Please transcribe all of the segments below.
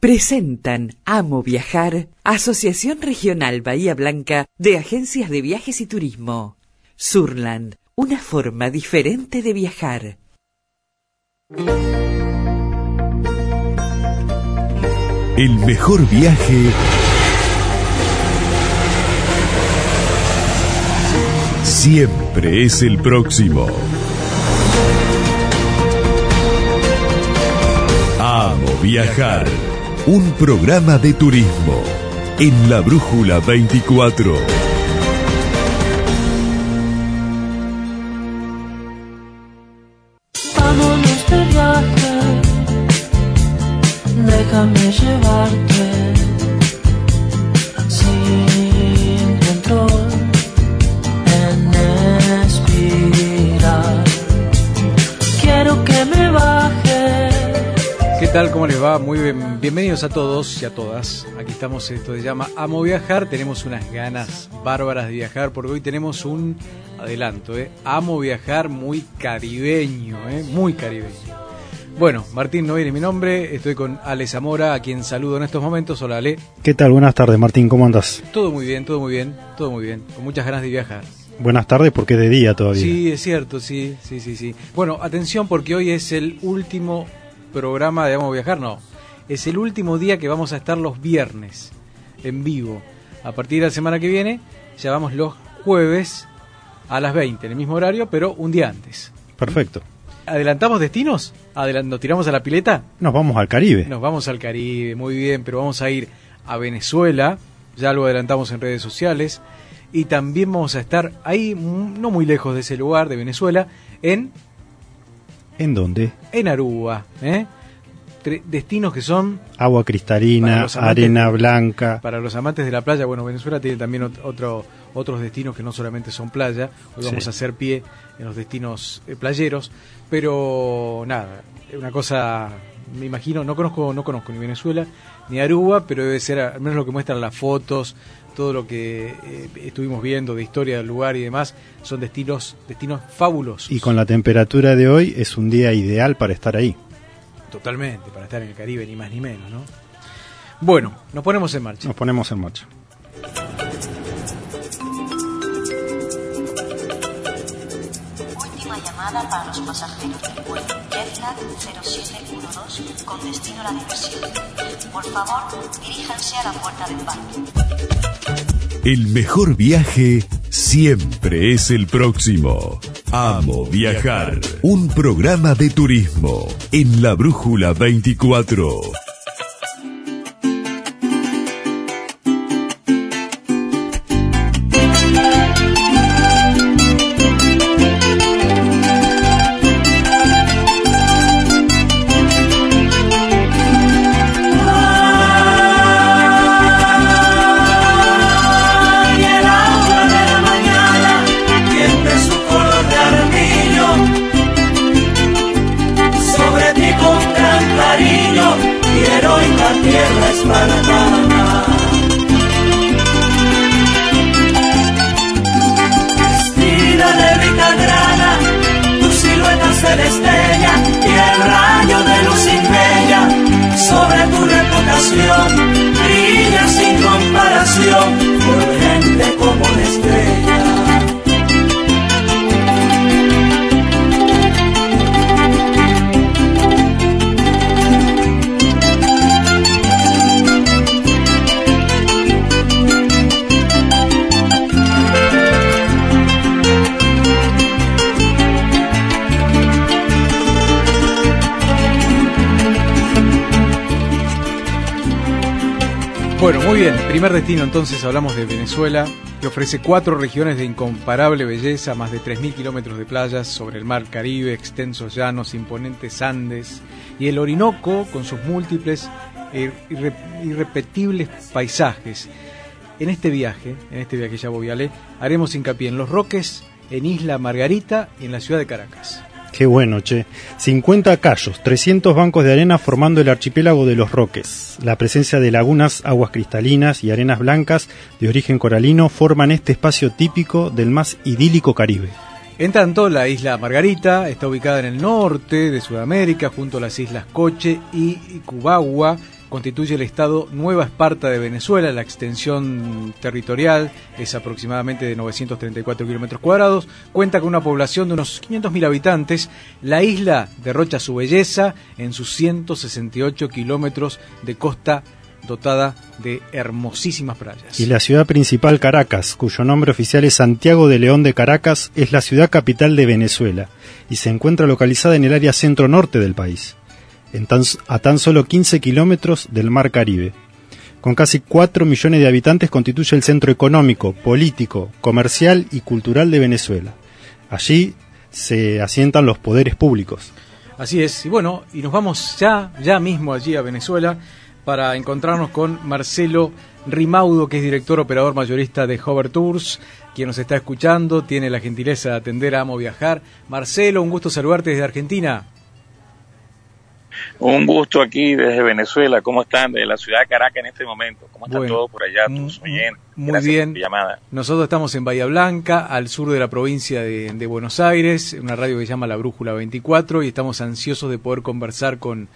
Presentan Amo Viajar, Asociación Regional Bahía Blanca de Agencias de Viajes y Turismo. Surland, una forma diferente de viajar. El mejor viaje siempre es el próximo. Amo viajar. Un programa de turismo en la Brújula 24. Va? Muy bien, bienvenidos a todos y a todas. Aquí estamos, esto se llama Amo Viajar. Tenemos unas ganas bárbaras de viajar porque hoy tenemos un adelanto, ¿eh? Amo Viajar muy caribeño, ¿eh? Muy caribeño. Bueno, Martín no viene mi nombre, estoy con Ale Zamora, a quien saludo en estos momentos. Hola Ale. ¿Qué tal? Buenas tardes, Martín, ¿cómo andas? Todo muy bien, todo muy bien, todo muy bien. Con muchas ganas de viajar. Buenas tardes porque es de día todavía. Sí, es cierto, sí, sí, sí, sí. Bueno, atención porque hoy es el último programa de Vamos a Viajar, no. Es el último día que vamos a estar los viernes en vivo. A partir de la semana que viene ya vamos los jueves a las 20, en el mismo horario, pero un día antes. Perfecto. ¿Adelantamos destinos? ¿Nos tiramos a la pileta? Nos vamos al Caribe. Nos vamos al Caribe, muy bien, pero vamos a ir a Venezuela, ya lo adelantamos en redes sociales, y también vamos a estar ahí, no muy lejos de ese lugar, de Venezuela, en, ¿En dónde? en Aruba, ¿eh? Destinos que son, Agua cristalina, amantes- arena blanca. para los amantes de la playa, bueno, Venezuela tiene también ot- otro, otros destinos que no solamente son playa, hoy vamos Sí. a hacer pie en los destinos eh, playeros, pero nada, una cosa, me imagino, no conozco, no conozco ni Venezuela ni Aruba, pero debe ser al menos lo que muestran las fotos, todo lo que eh, estuvimos viendo de historia del lugar y demás, son destinos, destinos fabulosos. Y con la temperatura de hoy es un día ideal para estar ahí. Totalmente, para estar en el Caribe, ni más ni menos, ¿no? Bueno, nos ponemos en marcha. Nos ponemos en marcha. Llamada para los pasajeros del vuelo Jetlag 0712 con destino a la diversión. Por favor, diríjanse a la puerta de embarque. El mejor viaje siempre es el próximo. Amo viajar. Un programa de turismo en la Brújula 24. Tu reputación brilla sin comparación, Bueno, muy bien. Primer destino entonces hablamos de Venezuela, que ofrece cuatro regiones de incomparable belleza, más de 3.000 kilómetros de playas sobre el mar Caribe, extensos llanos, imponentes Andes y el Orinoco con sus múltiples e irre- irrepetibles paisajes. En este viaje, en este viaje ya leer, haremos hincapié en Los Roques, en Isla Margarita y en la ciudad de Caracas. Qué bueno, che. 50 callos, 300 bancos de arena formando el archipiélago de los Roques. La presencia de lagunas, aguas cristalinas y arenas blancas de origen coralino forman este espacio típico del más idílico Caribe. En tanto, la isla Margarita está ubicada en el norte de Sudamérica, junto a las islas Coche y Cubagua, constituye el estado Nueva Esparta de Venezuela. La extensión territorial es aproximadamente de 934 kilómetros cuadrados. Cuenta con una población de unos 500.000 habitantes. La isla derrocha su belleza en sus 168 kilómetros de costa dotada de hermosísimas playas. Y la ciudad principal, Caracas, cuyo nombre oficial es Santiago de León de Caracas, es la ciudad capital de Venezuela y se encuentra localizada en el área centro-norte del país, a tan solo 15 kilómetros del Mar Caribe. Con casi 4 millones de habitantes constituye el centro económico, político, comercial y cultural de Venezuela. Allí se asientan los poderes públicos. Así es, y bueno, y nos vamos ya, ya mismo allí a Venezuela para encontrarnos con Marcelo Rimaudo, que es director operador mayorista de Hover Tours, quien nos está escuchando, tiene la gentileza de atender a Amo Viajar. Marcelo, un gusto saludarte desde Argentina. Un gusto aquí desde Venezuela. ¿Cómo están? De la ciudad de Caracas en este momento. ¿Cómo está todo por allá? Tus muy bien. Nosotros estamos en Bahía Blanca, al sur de la provincia de, de, Buenos Aires, una radio que se llama La Brújula 24, y estamos ansiosos de poder conversar con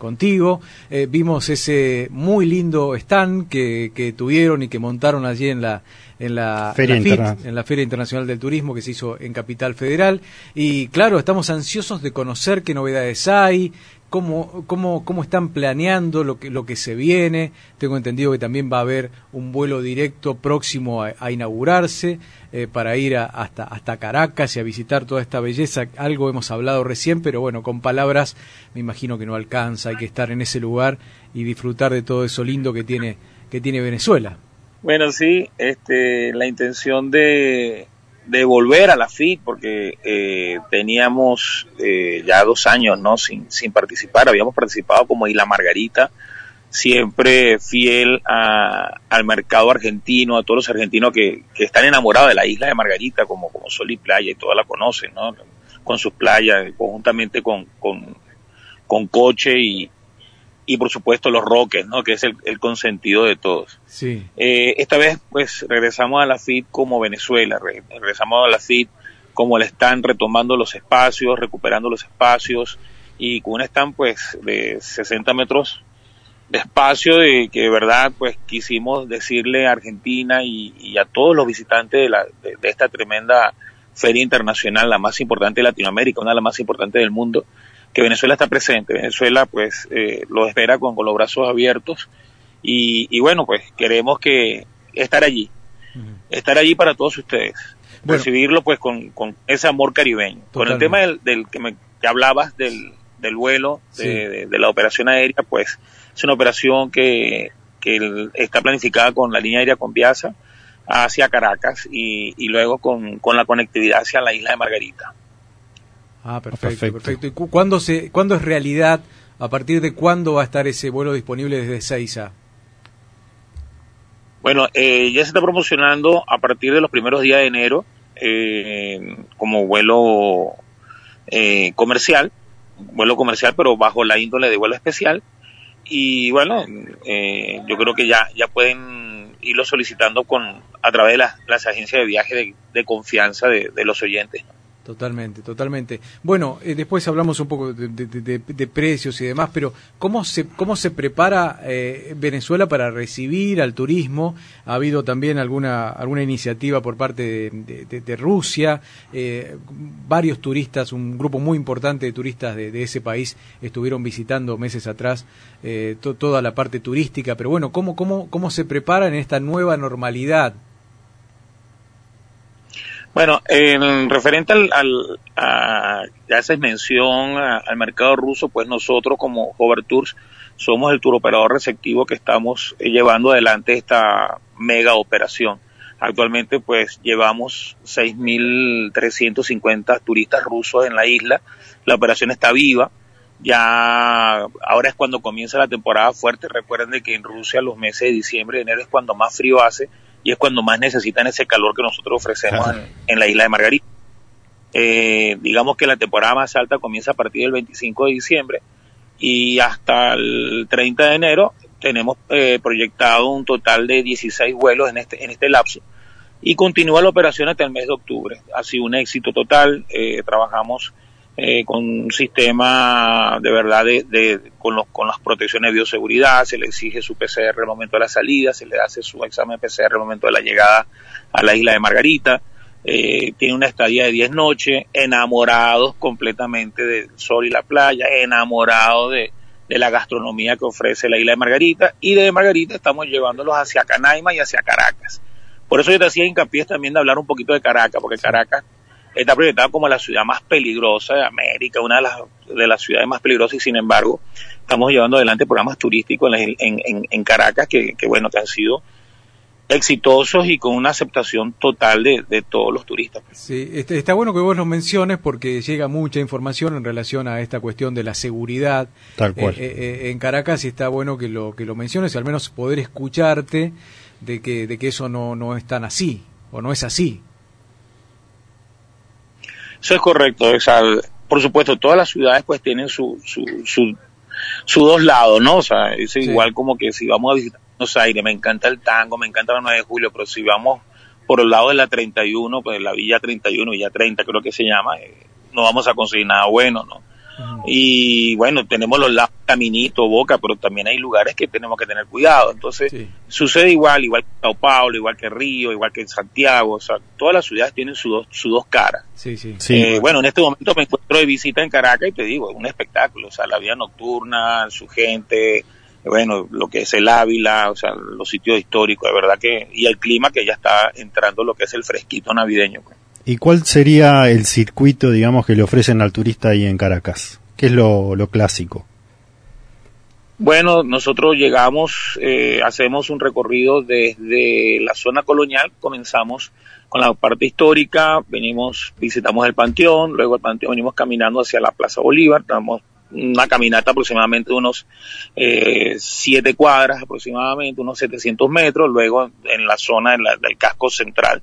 contigo. Eh, vimos ese muy lindo stand que, que, tuvieron y que montaron allí en la en la, Feria en la Feria Internacional del Turismo que se hizo en Capital Federal. Y claro, estamos ansiosos de conocer qué novedades hay, cómo, cómo, cómo están planeando lo que, lo que se viene. Tengo entendido que también va a haber un vuelo directo próximo a, inaugurarse eh, para ir hasta, hasta Caracas y a visitar toda esta belleza. Algo hemos hablado recién, pero bueno, con palabras me imagino que no alcanza. Hay que estar en ese lugar y disfrutar de todo eso lindo que tiene, que tiene Venezuela. Bueno, sí, este, la intención de, de volver a la FIT porque eh, teníamos eh, ya dos años no sin, sin participar. Habíamos participado como Isla Margarita siempre fiel al mercado argentino a todos los argentinos que, que, están enamorados de la isla de Margarita como como Sol y Playa y todas la conocen no con sus playas conjuntamente con con, con coche y, y por supuesto los Roques, ¿no? que es el, consentido de todos. Sí. Eh, esta vez pues regresamos a la FIT como Venezuela, regresamos a la FIT como le están retomando los espacios, recuperando los espacios y con un stand pues de 60 metros de espacio de que de verdad pues quisimos decirle a Argentina y, a todos los visitantes de, la, de, de esta tremenda feria internacional, la más importante de Latinoamérica, una de las más importantes del mundo, que Venezuela está presente. Venezuela pues eh, lo espera con, los brazos abiertos y, bueno, pues queremos que estar allí, estar allí para todos ustedes, recibirlo pues con, ese amor caribeño. Con el tema del, que me hablabas del, del vuelo, de, la operación aérea, pues es una operación que, que está planificada con la línea aérea con Piazza hacia Caracas y, y luego con, con la conectividad hacia la isla de Margarita. Ah, perfecto, perfecto. ¿Y cuándo, se, cuándo es realidad? ¿A partir de cuándo va a estar ese vuelo disponible desde Seiza? Bueno, eh, ya se está promocionando a partir de los primeros días de enero eh, como vuelo eh, comercial, vuelo comercial, pero bajo la índole de vuelo especial. Y bueno, yo creo que ya, ya pueden irlo solicitando con a través de las, agencias de viaje de, confianza de, de los oyentes. Totalmente, totalmente. Bueno, eh, después hablamos un poco de, precios y demás, pero ¿cómo se, cómo se prepara eh, Venezuela para recibir al turismo? Ha habido también alguna, alguna iniciativa por parte de, Rusia. Eh, varios turistas, un grupo muy importante de turistas de, ese país estuvieron visitando meses atrás toda la parte turística. Pero bueno, ¿cómo, cómo, ¿cómo se prepara en esta nueva normalidad bueno, en referente al, al a, ya haces al mercado ruso, pues nosotros como Hover Tours somos el turoperador receptivo que estamos eh, llevando adelante esta mega operación. Actualmente pues llevamos 6.350 turistas rusos en la isla. La operación está viva. Ya ahora es cuando comienza la temporada fuerte. Recuerden que en Rusia los meses de diciembre y enero es cuando más frío hace y es cuando más necesitan ese calor que nosotros ofrecemos en, la isla de Margarita. Eh, digamos que la temporada más alta comienza a partir del 25 de diciembre y hasta el 30 de enero tenemos eh, proyectado un total de 16 vuelos en este, en este lapso y continúa la operación hasta el mes de octubre. Ha sido un éxito total, eh, trabajamos eh, con un sistema de verdad de, de- con, los, con las protecciones de bioseguridad, se le exige su PCR al momento de la salida, se le hace su examen PCR al momento de la llegada a la isla de Margarita, eh, tiene una estadía de 10 noches, enamorados completamente del sol y la playa, enamorados de, de la gastronomía que ofrece la isla de Margarita, y de Margarita estamos llevándolos hacia Canaima y hacia Caracas. Por eso yo te hacía hincapié también de hablar un poquito de Caracas, porque Caracas está proyectada como la ciudad más peligrosa de América, una de las, de las ciudades más peligrosas y sin embargo estamos llevando adelante programas turísticos en, en, en, en Caracas que, que, bueno, que han sido exitosos y con una aceptación total de, de todos los turistas. Sí, este, está bueno que vos lo menciones porque llega mucha información en relación a esta cuestión de la seguridad Tal cual. Eh, eh, en Caracas y está bueno que lo que lo menciones, al menos poder escucharte de que de que eso no no es tan así o no es así. Eso es correcto, o sea, por supuesto, todas las ciudades pues tienen su, su, su, su dos lados, ¿no? O sea, es Sí. igual como que si vamos a visitar Buenos Aires, me encanta el tango, me encanta la 9 de julio, pero si vamos por el lado de la 31, pues la Villa 31, Villa 30 creo que se llama, eh, no vamos a conseguir nada bueno, ¿no? Y bueno, tenemos los lados Caminito, Boca, pero también hay lugares que tenemos que tener cuidado. Entonces, Sí. sucede igual, igual que Sao Paulo, igual que Río, igual que Santiago, o sea, todas las ciudades tienen sus dos, sus dos caras. Sí, sí. Sí. Eh, bueno, en este momento me encuentro de visita en Caracas y te digo, es un espectáculo, o sea, la vida nocturna, su gente, bueno, lo que es el Ávila, o sea, los sitios históricos, de verdad que, y el clima que ya está entrando lo que es el fresquito navideño. pues. ¿Y cuál sería el circuito, digamos, que le ofrecen al turista ahí en Caracas? ¿Qué es lo, clásico? Bueno, nosotros llegamos, eh, hacemos un recorrido desde la zona colonial, comenzamos con la parte histórica, venimos, visitamos el Panteón, luego el Panteón venimos caminando hacia la Plaza Bolívar, damos una caminata aproximadamente de unos eh, siete cuadras, aproximadamente unos 700 metros, luego en la zona la- del casco central,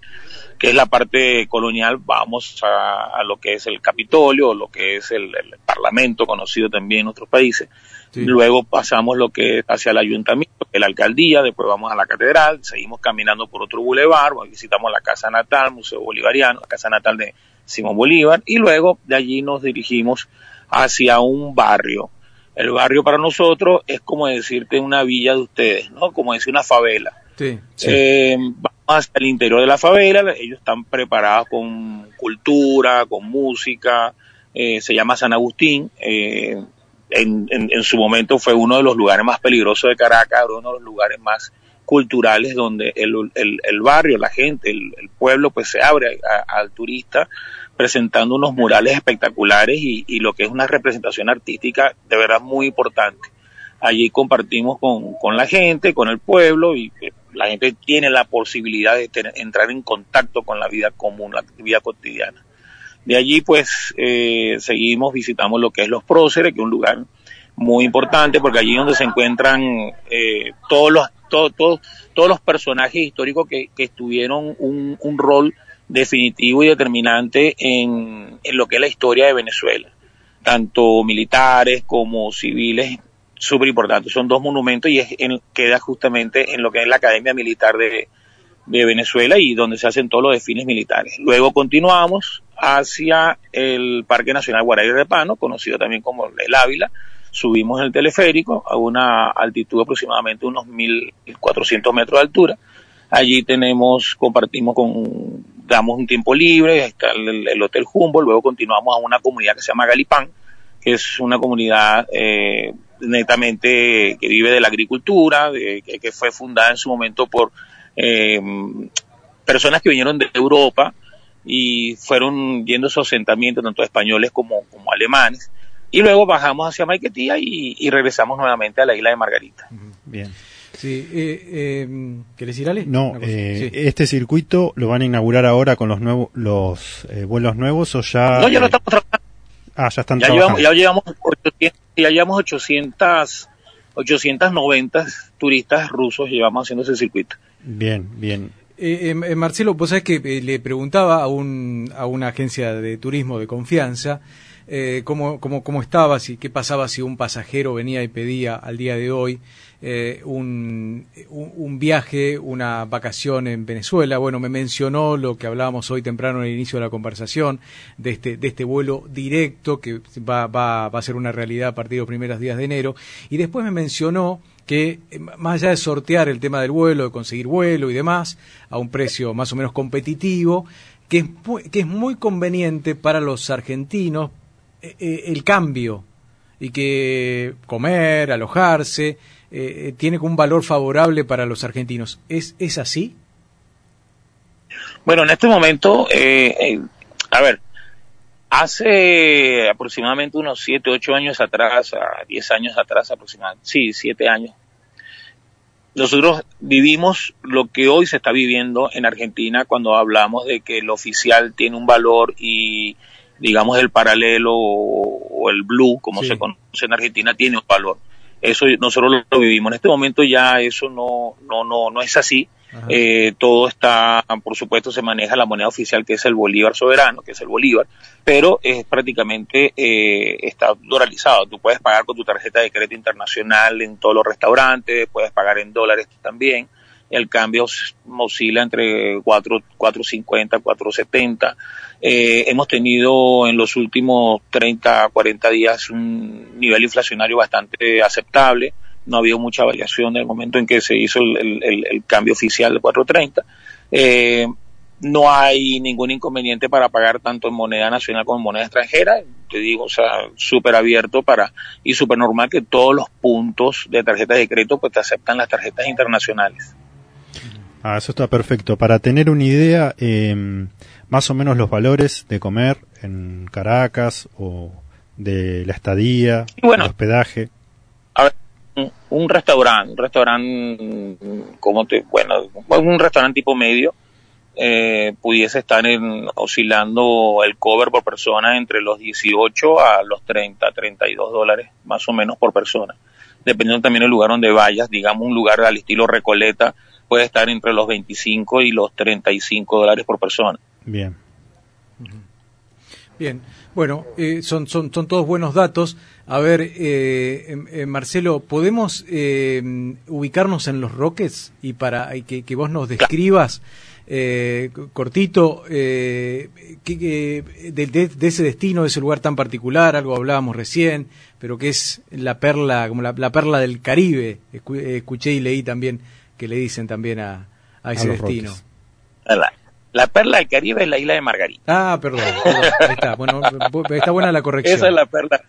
que es la parte colonial, vamos a, a lo que es el Capitolio, lo que es el, el Parlamento, conocido también en otros países, Sí. Luego pasamos lo que es hacia el ayuntamiento, la alcaldía, después vamos a la catedral, seguimos caminando por otro bulevar, visitamos la casa natal, Museo Bolivariano, la casa natal de Simón Bolívar, y luego de allí nos dirigimos hacia un barrio. El barrio para nosotros es como decirte una villa de ustedes, ¿no? Como decir una favela. Sí. Eh, vamos hasta el interior de la favela, ellos están preparados con cultura, con música, eh, se llama San Agustín, eh, en, en- en su momento fue uno de los lugares más peligrosos de Caracas, uno de los lugares más culturales donde el, el- el barrio, la gente, el, el pueblo pues se abre a- al turista presentando unos murales espectaculares y, y lo que es una representación artística de verdad muy importante allí compartimos con, con la gente, con el pueblo y eh, la gente tiene la posibilidad de tener- entrar en contacto con la vida común, la vida cotidiana. De allí pues eh, seguimos, visitamos lo que es Los Próceres, que es un lugar muy importante porque allí es donde se encuentran eh, todos los todo- todo- todos los personajes históricos que, que tuvieron un, un rol definitivo y determinante en, en lo que es la historia de Venezuela tanto militares como civiles, súper importantes. Son dos monumentos y es en- queda justamente en lo que es la Academia Militar de, de Venezuela y donde se hacen todos los desfiles militares. Luego continuamos hacia el Parque Nacional Guaraí Repano, conocido también como el Ávila. Subimos el teleférico a una altitud aproximadamente unos 1.400 metros de altura. Allí tenemos, compartimos con, damos un tiempo libre, está el, el Hotel Humboldt, luego continuamos a una comunidad que se llama Galipán, que es una comunidad eh, netamente que vive de la agricultura, de- que, que fue fundada en su momento por eh, personas que vinieron de Europa y fueron yendo su asentamiento, tanto españoles como, como alemanes. Y luego bajamos hacia Maiquetía y, y regresamos nuevamente a la isla de Margarita. Bien. Sí, eh, eh, ¿querés decir Ale? No, eh, Sí. este circuito lo van a inaugurar ahora con los nuevos los eh, vuelos nuevos o ya. No, ya lo estamos trabajando. ah, ya están Ya trabajando. llevamos, ya llevamos 800, ya llevamos 800, 890 turistas rusos llevamos haciendo ese circuito. Bien, bien. Eh, eh, Marcelo, vos sabés que eh, le preguntaba a, un, a una agencia de turismo de confianza eh, cómo, cómo, cómo estaba, si, qué pasaba si un pasajero venía y pedía al día de hoy eh, un, viaje, una vacación en Venezuela. Bueno, me mencionó lo que hablábamos hoy temprano en el inicio de la conversación, de este, este vuelo directo que va a ser una realidad a partir de los primeros días de enero. Y después me mencionó que eh, más allá de sortear el tema del vuelo, de conseguir vuelo y demás, a un precio más o menos competitivo, que es muy, que es muy conveniente para los argentinos eh, el cambio y que comer, alojarse, eh, tiene un valor favorable para los argentinos. ¿Es, es así? Bueno, en este momento, eh, eh, a ver, hace aproximadamente unos 7, 8 años atrás, a 10 años atrás aproximadamente, sí, 7 años, nosotros vivimos lo que hoy se está viviendo en Argentina cuando hablamos de que el oficial tiene un valor y digamos el paralelo o, el blue, como se conoce en Argentina, tiene un valor. Eso nosotros lo, vivimos. En este momento ya eso no, no, no, no es así. Eh, todo está, por supuesto, se maneja la moneda oficial que es el bolívar soberano, que es el bolívar, pero es prácticamente eh, está dolarizado. Tú puedes pagar con tu tarjeta de crédito internacional en todos los restaurantes, puedes pagar en dólares también. El cambio oscila entre 4, 4.50, 4.70. Eh, hemos tenido en los últimos 30, 40 días un nivel inflacionario bastante aceptable. No ha habido mucha variación en el momento en que se hizo el, cambio oficial de 430. Eh, no hay ningún inconveniente para pagar tanto en moneda nacional como en moneda extranjera. Te digo, o sea, súper abierto para, y súper normal que todos los puntos de tarjetas de crédito pues te aceptan las tarjetas internacionales. Ah, eso está perfecto. Para tener una idea, eh, más o menos los valores de comer en Caracas o de la estadía, el hospedaje. A ver, un, restaurante, un restaurante, como te, bueno, un restaurante tipo medio, eh, pudiese estar en, oscilando el cover por persona entre los 18 a los 30, 32 dólares más o menos por persona. Dependiendo también del lugar donde vayas, digamos un lugar al estilo Recoleta puede estar entre los 25 y los 35 dólares por persona. Bien. Bien, bueno, eh, son, son, son todos buenos datos. A ver, eh, em, eh, Marcelo, ¿podemos ubicarnos en los Rockets y para que, que vos nos describas cortito que, de, ese destino, de ese lugar tan particular? Algo hablábamos recién, pero que es la perla, como la, perla del Caribe. Escuché y leí también que le dicen también a, ese destino. La perla del Caribe es la isla de Margarita. Ah, perdón. Ahí está. Bueno, está buena la corrección. Esa es la perla.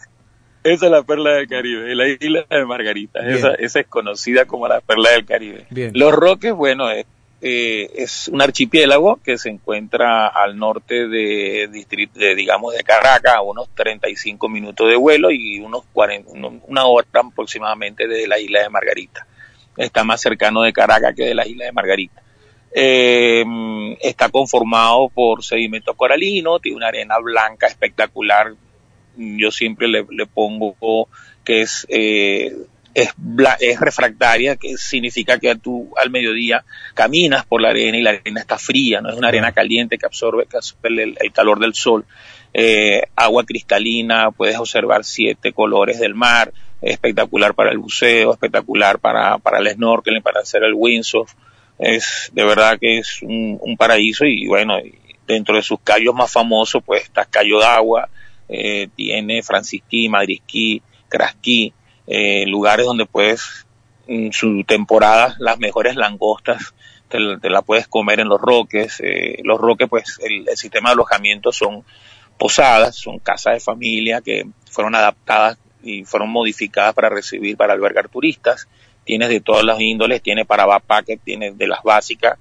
Esa es la perla del Caribe, la isla de Margarita. Esa, esa, es conocida como la perla del Caribe. Los Roques, bueno, es, eh, es un archipiélago que se encuentra al norte de, de, digamos, de Caracas, a unos 35 minutos de vuelo y unos 40, una hora aproximadamente de la isla de Margarita. Está más cercano de Caracas que de la isla de Margarita. Eh, está conformado por sedimento coralino, tiene una arena blanca espectacular. Yo siempre le, pongo que es, eh, es, es, refractaria, que significa que tú al mediodía caminas por la arena y la arena está fría, no es una arena caliente que absorbe, el, calor del sol. Eh, agua cristalina, puedes observar siete colores del mar, espectacular para el buceo, espectacular para, para el snorkeling, para hacer el windsurf. Es de verdad que es un, paraíso y bueno, dentro de sus callos más famosos pues está Cayo d'Agua, eh, tiene Francisquí, Madrisquí, Crasquí, eh, lugares donde puedes en su temporada las mejores langostas te, la puedes comer en los roques, eh, los roques pues el, el sistema de alojamiento son posadas, son casas de familia que fueron adaptadas y fueron modificadas para recibir, para albergar turistas tienes de todas las índoles, tiene para backpackers, tiene de las básicas,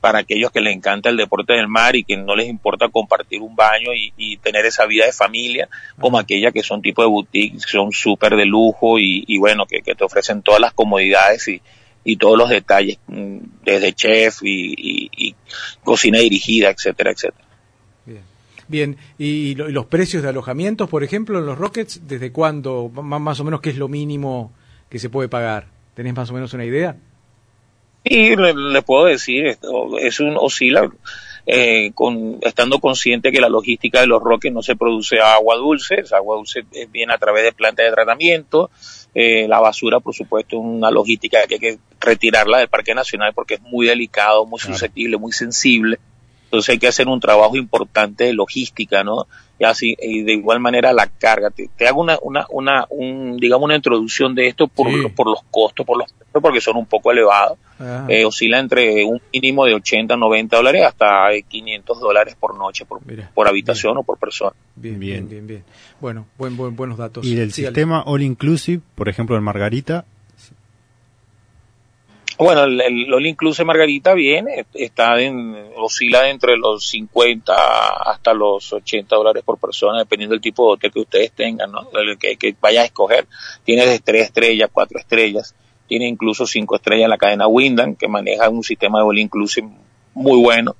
para aquellos que les encanta el deporte del mar y que no les importa compartir un baño y, tener esa vida de familia, como aquellas que son tipo de boutique, son súper de lujo y, bueno, que, te ofrecen todas las comodidades y, y todos los detalles, mm, desde chef y, cocina dirigida, etcétera, etcétera. Bien. Bien, ¿y los precios de alojamientos, por ejemplo, en los Rockets, desde cuándo, más o menos, qué es lo mínimo que se puede pagar? ¿Tenés más o menos una idea? Sí, le, puedo decir, esto, es un oscila. eh, con, estando consciente que la logística de los roques no se produce agua dulce, esa agua dulce viene a través de plantas de tratamiento, eh, la basura, por supuesto, es una logística que hay que retirarla del Parque Nacional porque es muy delicado, muy susceptible, muy sensible. Entonces hay que hacer un trabajo importante de logística, ¿no? Y así, y de igual manera la carga. Te, hago una, una, una, un, digamos, una introducción de esto por, por los costos, por los porque son un poco elevados. Eh, oscila entre un mínimo de 80, 90 dólares hasta 500 dólares por noche, por, por habitación o por persona. Bien, bien, bien, bien. Bueno, buen, buen, buenos datos. Y del sistema All Inclusive, por ejemplo, en Margarita, bueno, el, el All Inclusive Margarita viene, está en, oscila entre los 50 hasta los 80 dólares por persona, dependiendo del tipo de hotel que ustedes tengan, ¿no? El que, que vaya a escoger. Tiene de 3 estrellas, 4 estrellas, tiene incluso 5 estrellas en la cadena Wyndham, que maneja un sistema de All Inclusive muy bueno.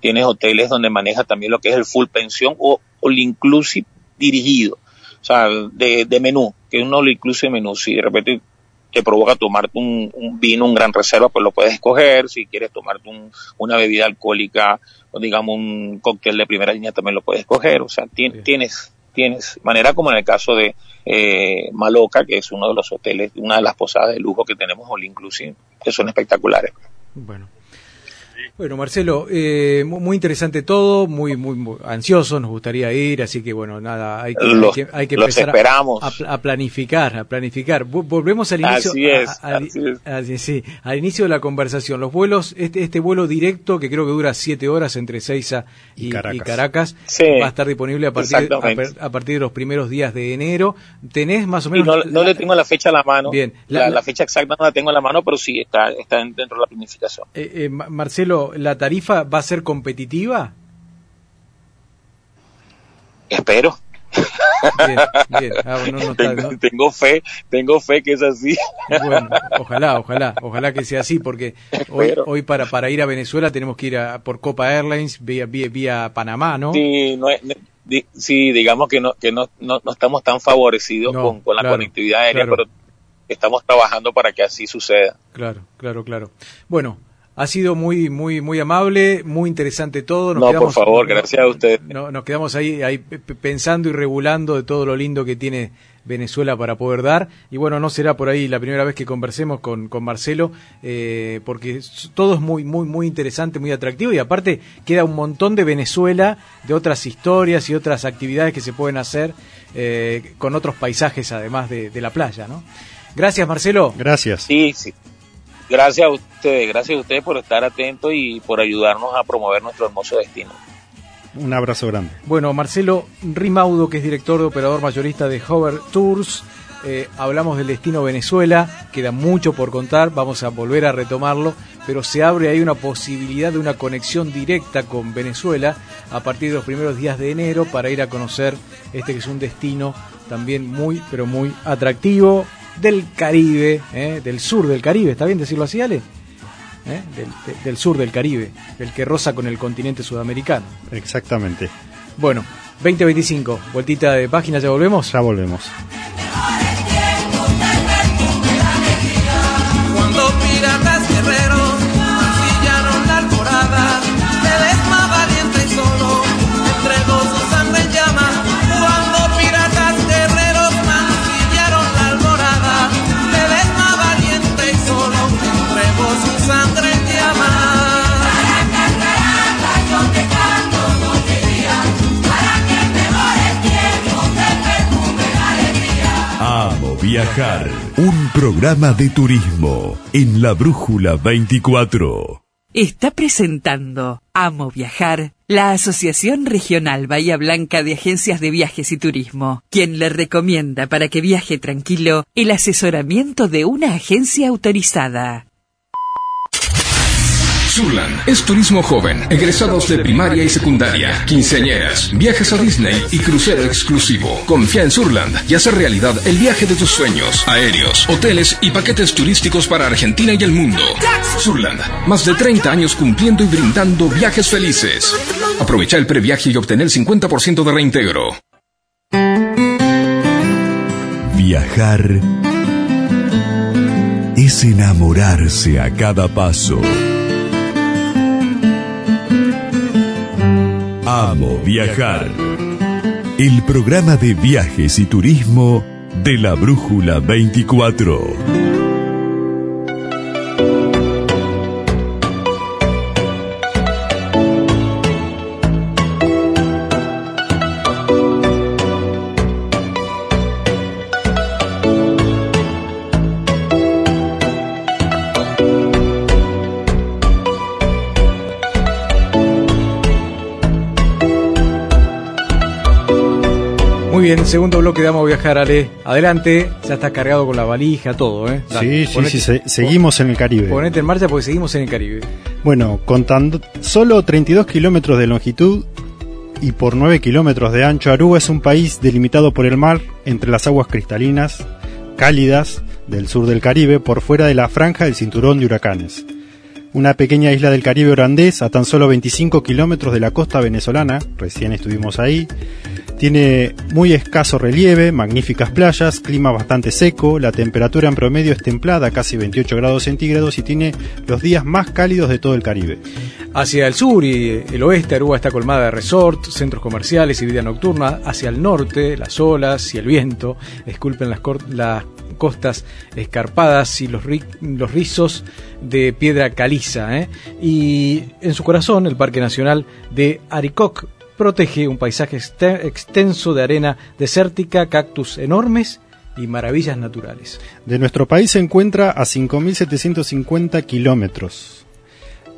Tienes hoteles donde maneja también lo que es el full pensión o All Inclusive dirigido, o sea, de, de menú, que es un All Inclusive menú. Si de repente te provoca tomarte un, vino, un gran reserva, pues lo puedes escoger. Si quieres tomarte una bebida alcohólica o digamos un cóctel de primera línea, también lo puedes escoger. O sea, tienes, tienes manera como en el caso de eh, Maloca, que es uno de los hoteles, una de las posadas de lujo que tenemos all inclusive, que son espectaculares. Bueno, bueno, Marcelo, eh, muy interesante todo, muy, muy, ansioso, nos gustaría ir, así que bueno, nada, hay que, hay que, empezar A, planificar, a planificar. Volvemos al inicio, sí, al inicio de la conversación. Los vuelos, este, este vuelo directo que creo que dura siete horas entre Seiza y, Caracas, va a estar disponible a partir, a, partir de los primeros días de enero. ¿Tenés más o menos? no, le tengo la fecha a la mano. Bien, la, fecha exacta no la tengo a la mano, pero sí está, está dentro de la planificación. Eh, eh, Marcelo, ¿la tarifa va a ser competitiva? Espero. Ah, tengo, fe, tengo fe que es así. Bueno, ojalá, ojalá, ojalá que sea así, porque hoy, hoy para, para ir a Venezuela tenemos que ir a, por Copa Airlines vía, vía, Panamá, ¿no? Sí, no sí, digamos que no, que no, no, estamos tan favorecidos con, con, la conectividad aérea, pero estamos trabajando para que así suceda. Claro, claro, claro. Bueno, ha sido muy, muy, muy amable, muy interesante todo. Nos no, por favor, gracias a usted. nos quedamos ahí, ahí pensando y regulando de todo lo lindo que tiene Venezuela para poder dar. Y bueno, no será por ahí la primera vez que conversemos con, con Marcelo, eh, porque todo es muy, muy, muy interesante, muy atractivo. Y aparte queda un montón de Venezuela, de otras historias y otras actividades que se pueden hacer eh, con otros paisajes además de, de la playa, ¿no? Gracias, Marcelo. Gracias. Sí, sí. Gracias a ustedes, gracias a ustedes por estar atentos y por ayudarnos a promover nuestro hermoso destino. Un abrazo grande. Bueno, Marcelo Rimaudo, que es director de operador mayorista de Hover Tours, eh, hablamos del destino Venezuela, queda mucho por contar, vamos a volver a retomarlo, pero se abre ahí una posibilidad de una conexión directa con Venezuela a partir de los primeros días de enero para ir a conocer este que es un destino también muy, pero muy atractivo, del Caribe, ¿eh? del sur del Caribe, ¿está bien decirlo así, Ale? ¿Eh? Del, sur del Caribe, del que roza con el continente sudamericano. Exactamente. Bueno, 2025, vueltita de página, ¿ya volvemos? Ya volvemos. Viajar. Un programa de turismo en la Brújula 24. Está presentando Amo Viajar, la Asociación Regional Bahía Blanca de Agencias de Viajes y Turismo, quien le recomienda para que viaje tranquilo el asesoramiento de una agencia autorizada. Surland es turismo joven, egresados de primaria y secundaria, quinceañeras, viajes a Disney y crucero exclusivo. Confía en Surland y hace realidad el viaje de tus sueños, aéreos, hoteles y paquetes turísticos para Argentina y el mundo. Surland, más de 30 años cumpliendo y brindando viajes felices. Aprovecha el previaje y obtener el 50% de reintegro. Viajar es enamorarse a cada paso. Amo Viajar. El programa de viajes y turismo de la Brújula 24. Bien, segundo bloque de Vamos a Viajar, Ale. Adelante, ya está cargado con la valija, todo, ¿eh? Dale, Sí, sí, sí, se- seguimos en el Caribe. Ponete en marcha porque seguimos en el Caribe. Bueno, contando solo 32 kilómetros de longitud y por 9 kilómetros de ancho, Aruba es un país delimitado por el mar entre las aguas cristalinas, cálidas del sur del Caribe, por fuera de la franja del cinturón de huracanes. Una pequeña isla del Caribe holandés a tan solo 25 kilómetros de la costa venezolana, recién estuvimos ahí. Tiene muy escaso relieve, magníficas playas, clima bastante seco, la temperatura en promedio es templada, casi 28 grados centígrados, y tiene los días más cálidos de todo el Caribe. Hacia el sur y el oeste, Aruba está colmada de resorts, centros comerciales y vida nocturna. Hacia el norte, las olas y el viento esculpen las, las costas escarpadas y los, los rizos de piedra caliza. ¿eh? Y en su corazón, el Parque Nacional de Aricoc protege un paisaje extenso de arena desértica, cactus enormes y maravillas naturales. De nuestro país se encuentra a 5.750 kilómetros.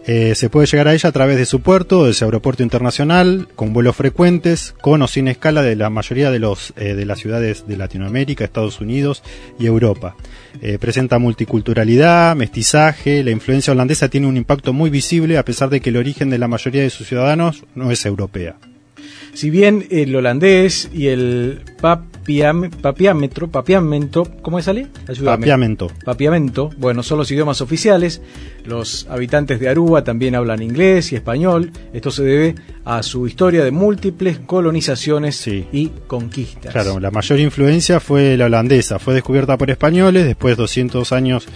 Eh, se puede llegar a ella a través de su puerto, de su aeropuerto internacional, con vuelos frecuentes, con o sin escala de la mayoría de, los, eh, de las ciudades de Latinoamérica, Estados Unidos y Europa. Eh, presenta multiculturalidad, mestizaje, la influencia holandesa tiene un impacto muy visible a pesar de que el origen de la mayoría de sus ciudadanos no es europea. Si bien el holandés y el papiámetro, papiamento, ¿cómo sale? Ayúdame. Papiamento. Papiamento, bueno, son los idiomas oficiales. Los habitantes de Aruba también hablan inglés y español. Esto se debe a su historia de múltiples colonizaciones Sí. y conquistas. Claro, la mayor influencia fue la holandesa. Fue descubierta por españoles, después 200 años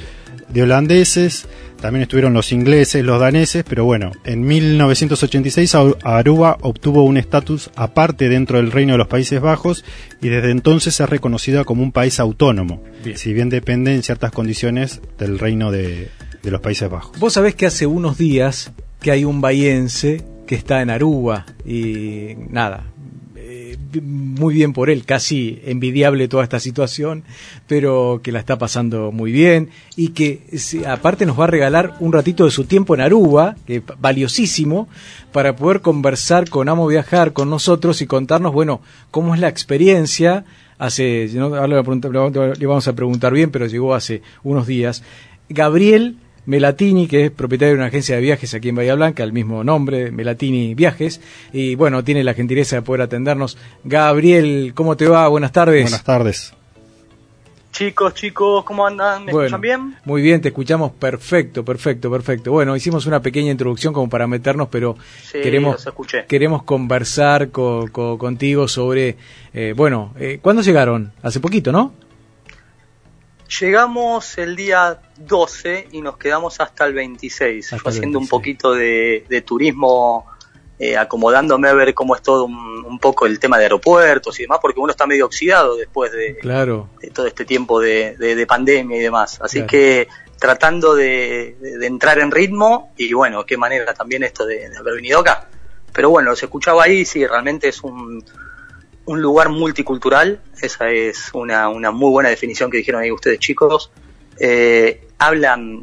de holandeses. También estuvieron los ingleses, los daneses, pero bueno, en 1986 Au- Aruba obtuvo un estatus aparte dentro del Reino de los Países Bajos y desde entonces es reconocida como un país autónomo, Bien. si bien depende en ciertas condiciones del Reino de, de los Países Bajos. Vos sabés que hace unos días que hay un bahiense que está en Aruba y nada, muy bien por él, casi envidiable toda esta situación, pero que la está pasando muy bien y que aparte nos va a regalar un ratito de su tiempo en Aruba, que es valiosísimo, para poder conversar con Amo Viajar con nosotros y contarnos, bueno, cómo es la experiencia. Hace, no, le vamos a preguntar bien, pero llegó hace unos días. Gabriel Melatini, que es propietario de una agencia de viajes aquí en Bahía Blanca, el mismo nombre, Melatini Viajes, y bueno, tiene la gentileza de poder atendernos. Gabriel, ¿cómo te va? Buenas tardes. Buenas tardes. Chicos, chicos, ¿cómo andan? ¿Me Bueno, escuchan bien? Muy bien, te escuchamos perfecto, perfecto, perfecto. Bueno, hicimos una pequeña introducción como para meternos, pero Sí, queremos, queremos conversar co- co- contigo sobre, eh, bueno, eh, ¿cuándo llegaron? Hace poquito, ¿no? Llegamos el día 12 y nos quedamos hasta el 26. Hasta Yo haciendo 26. un poquito de, de turismo, eh, acomodándome a ver cómo es todo un, un poco el tema de aeropuertos y demás, porque uno está medio oxidado después de, Claro. de todo este tiempo de, de- de pandemia y demás. Así Claro. que tratando de, entrar en ritmo y bueno, qué manera también esto de, de haber venido acá. Pero bueno, se escuchaba ahí, sí, realmente es un, un lugar multicultural, esa es una, una muy buena definición que dijeron ahí ustedes chicos. Eh, hablan,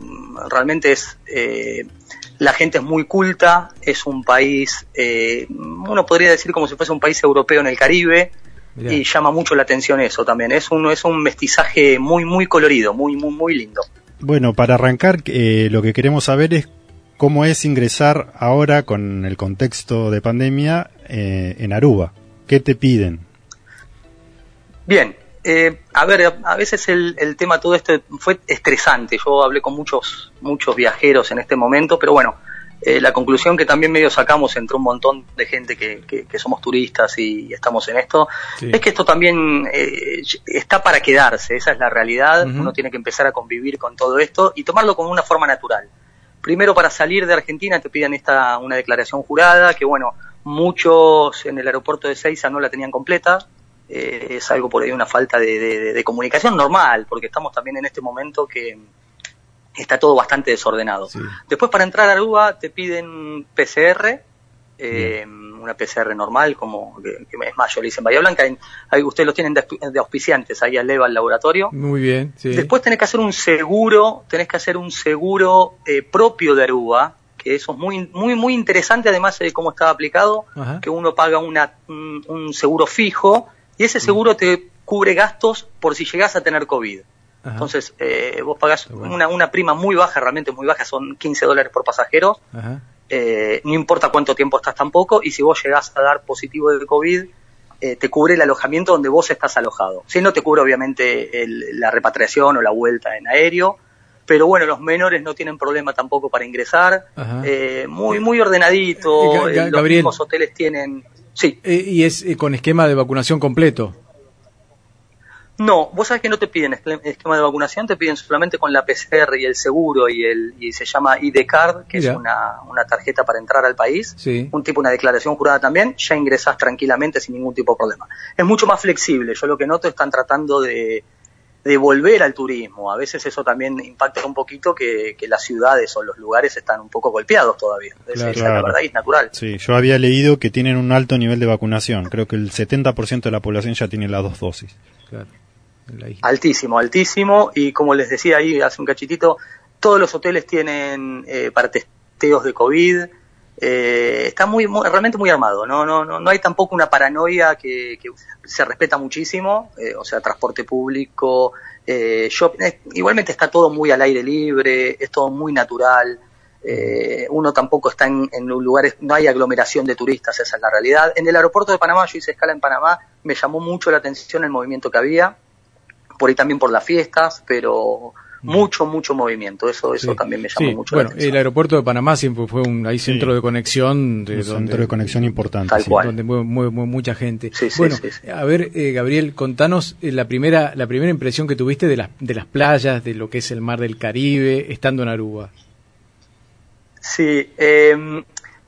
realmente es, eh, la gente es muy culta, es un país, eh, uno podría decir como si fuese un país europeo en el Caribe, Mirá. y llama mucho la atención eso también. Es un, es un mestizaje muy, muy colorido, muy, muy, muy lindo. Bueno, para arrancar, eh, lo que queremos saber es cómo es ingresar ahora con el contexto de pandemia eh, en Aruba. ¿Qué te piden? Bien, eh, a ver, a veces el, el tema todo esto fue estresante. Yo hablé con muchos, muchos viajeros en este momento, pero bueno, eh, la conclusión que también medio sacamos entre un montón de gente que, que- que somos turistas y estamos en esto, Sí. es que esto también eh, está para quedarse, esa es la realidad. Uno tiene que empezar a convivir con todo esto y tomarlo como una forma natural. Primero, para salir de Argentina te piden esta, una declaración jurada, que bueno, Muchos en el aeropuerto de Seiza no la tenían completa. Eh, es algo por ahí una falta de, de- de comunicación normal, porque estamos también en este momento que está todo bastante desordenado. Después para entrar a Aruba te piden PCR, eh, una PCR normal, como que, que es más, yo le hice en Bahía Blanca, en- ahí ustedes los tienen de, de auspiciantes, ahí al EVA, al laboratorio. Muy bien, sí. Después tenés que hacer un seguro, tenés que hacer un seguro eh, propio de Aruba, que eso es muy, muy, muy interesante, además de cómo está aplicado, Ajá. que uno paga una, un, un seguro fijo y ese seguro te cubre gastos por si llegás a tener COVID. Ajá. Entonces, eh, vos pagás una, una prima muy baja, realmente muy baja, son 15 dólares por pasajero, eh, no importa cuánto tiempo estás tampoco, y si vos llegás a dar positivo de COVID, eh, te cubre el alojamiento donde vos estás alojado. Si no te cubre obviamente el- la repatriación o la vuelta en aéreo, pero bueno, los menores no tienen problema tampoco para ingresar, eh, muy muy ordenadito, Eh, los Gabriel. mismos hoteles tienen... Sí. Eh, y es eh, con esquema de vacunación completo. No, vos sabés que no te piden esque- esquema de vacunación, te piden solamente con la PCR y el seguro y el y se llama ID Card, que Mira. es una, una tarjeta para entrar al país, Sí. un tipo, una declaración jurada también, ya ingresás tranquilamente sin ningún tipo de problema. Es mucho más flexible, yo lo que noto están tratando de, de volver al turismo, a veces eso también impacta un poquito que, que las ciudades o los lugares están un poco golpeados todavía, Es- Claro. esa es la verdad es natural. Sí, yo había leído que tienen un alto nivel de vacunación. Creo que el 70% de la población ya tiene las dos dosis. Claro. Altísimo, altísimo. Y como les decía ahí hace un cachitito, todos los hoteles tienen eh, para testeos de COVID. Eh, está muy, muy- realmente muy armado. No, no, no, no hay tampoco una paranoia que, se respeta muchísimo. eh, o sea, transporte público, eh, shopping. igualmente está todo muy al aire libre, es todo muy natural. Eh, uno tampoco está en, en lugares, no hay aglomeración de turistas, esa es la realidad. En el aeropuerto de Panamá, yo hice escala en Panamá, me llamó mucho la atención el movimiento que había por ahí también por las fiestas, pero mucho, mucho movimiento. Eso, eso también me llamó. Sí, mucho bueno, la atención. el aeropuerto de Panamá siempre fue un ahí centro de conexión. De Un donde, centro de conexión importante. Tal sí. cual. donde mueve, mueve- mueve mucha gente. Sí, sí, bueno, sí, sí. a ver, eh, Gabriel, contanos eh, la primera la primera impresión que tuviste de las de las playas, de lo que es el mar del Caribe, estando en Aruba. Sí, eh,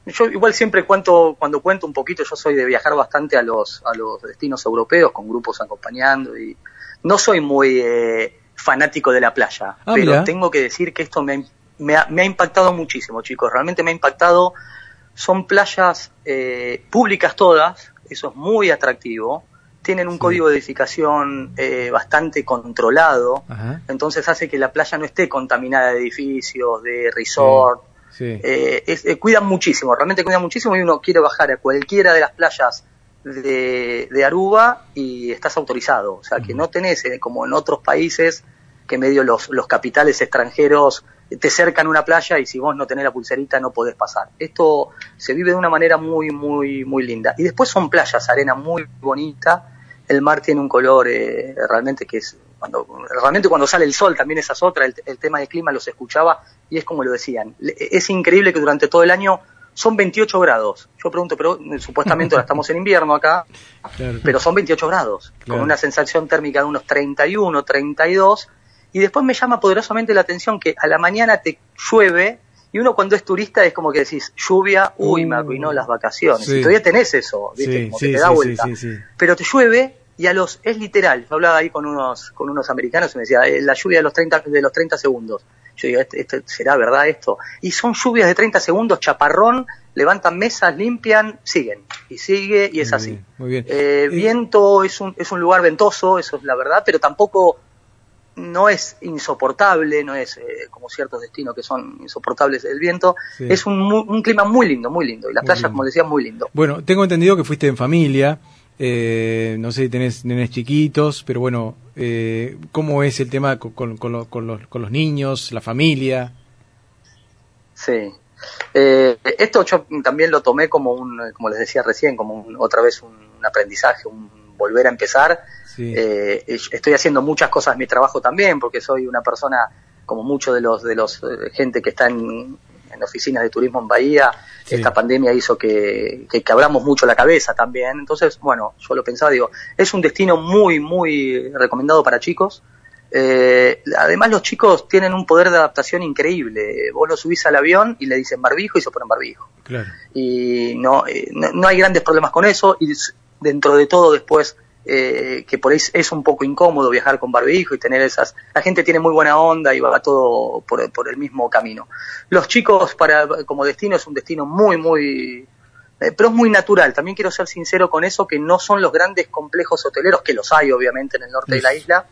yo igual siempre cuento, cuando cuento un poquito, yo soy de viajar bastante a los, a los destinos europeos, con grupos acompañando, y no soy muy eh, fanático de la playa, Ah, pero mira. tengo que decir que esto me, ha- me, ha, me ha impactado muchísimo, chicos, realmente me ha impactado. Son playas eh, públicas todas, eso es muy atractivo, tienen un código de edificación eh, bastante controlado, Ajá. entonces hace que la playa no esté contaminada de edificios, de resort, Sí. eh, es- eh, cuidan muchísimo, realmente cuidan muchísimo y uno quiere bajar a cualquiera de las playas de, de Aruba y estás autorizado. O sea, que no tenés, eh, como en otros países, que medio los, los capitales extranjeros te cercan una playa y si vos no tenés la pulserita no podés pasar. Esto se vive de una manera muy, muy, muy linda. Y después son playas, arena muy bonita, el mar tiene un color eh, realmente que es cuando realmente cuando sale el sol también esa es otra el, el tema del clima los escuchaba y es como lo decían es increíble que durante todo el año son 28 grados yo pregunto pero eh, supuestamente ahora estamos en invierno acá Claro. pero son 28 grados Claro. con una sensación térmica de unos 31 32 y después me llama poderosamente la atención que a la mañana te llueve y uno cuando es turista es como que decís lluvia uy me arruinó las vacaciones Uh. sí. y todavía tenés eso ¿viste? Sí, como sí, que te da sí, vuelta sí, sí, sí. pero te llueve y a los es literal yo hablaba ahí con unos con unos americanos y me decía "Eh, la lluvia de los 30 de los 30 segundos yo digo ¿este, este- será verdad esto y son lluvias de 30 segundos chaparrón levantan mesas limpian siguen y sigue y es Muy así bien, Muy bien. Eh, viento es un es un lugar ventoso eso es la verdad pero tampoco no es insoportable, no es eh, como ciertos destinos que son insoportables el viento, Sí. es un, un clima muy lindo, muy lindo, y las Muy playas, como decía, muy lindo. Bueno, tengo entendido que fuiste en familia. Eh, no sé si tenés nenes chiquitos, pero bueno, eh, ¿cómo es el tema con, con- con lo- con los, con los niños, la familia? Sí. Eh, esto yo también lo tomé como un, como les decía recién, como un- otra vez un, aprendizaje, un volver a empezar. Sí. Eh, estoy haciendo muchas cosas en mi trabajo también, porque soy una persona, como muchos de los, de los eh, gente que está en, en oficinas de turismo en Bahía, Sí. esta pandemia hizo que, que, que abramos mucho la cabeza también. Entonces, bueno, yo lo pensaba, digo, es un destino muy, muy recomendado para chicos. Eh, además los chicos tienen un poder de adaptación increíble. Vos los subís al avión y le dicen barbijo y se ponen barbijo. Claro. Y no, eh, no, no hay grandes problemas con eso y dentro de todo después eh, que por ahí es- un poco incómodo viajar con barbijo y tener esas... La gente tiene muy buena onda y va todo por, por el mismo camino. Los chicos para como destino es un destino muy, muy... eh, pero es muy natural. También quiero ser sincero con eso, que no son los grandes complejos hoteleros, que los hay obviamente en el norte de la isla,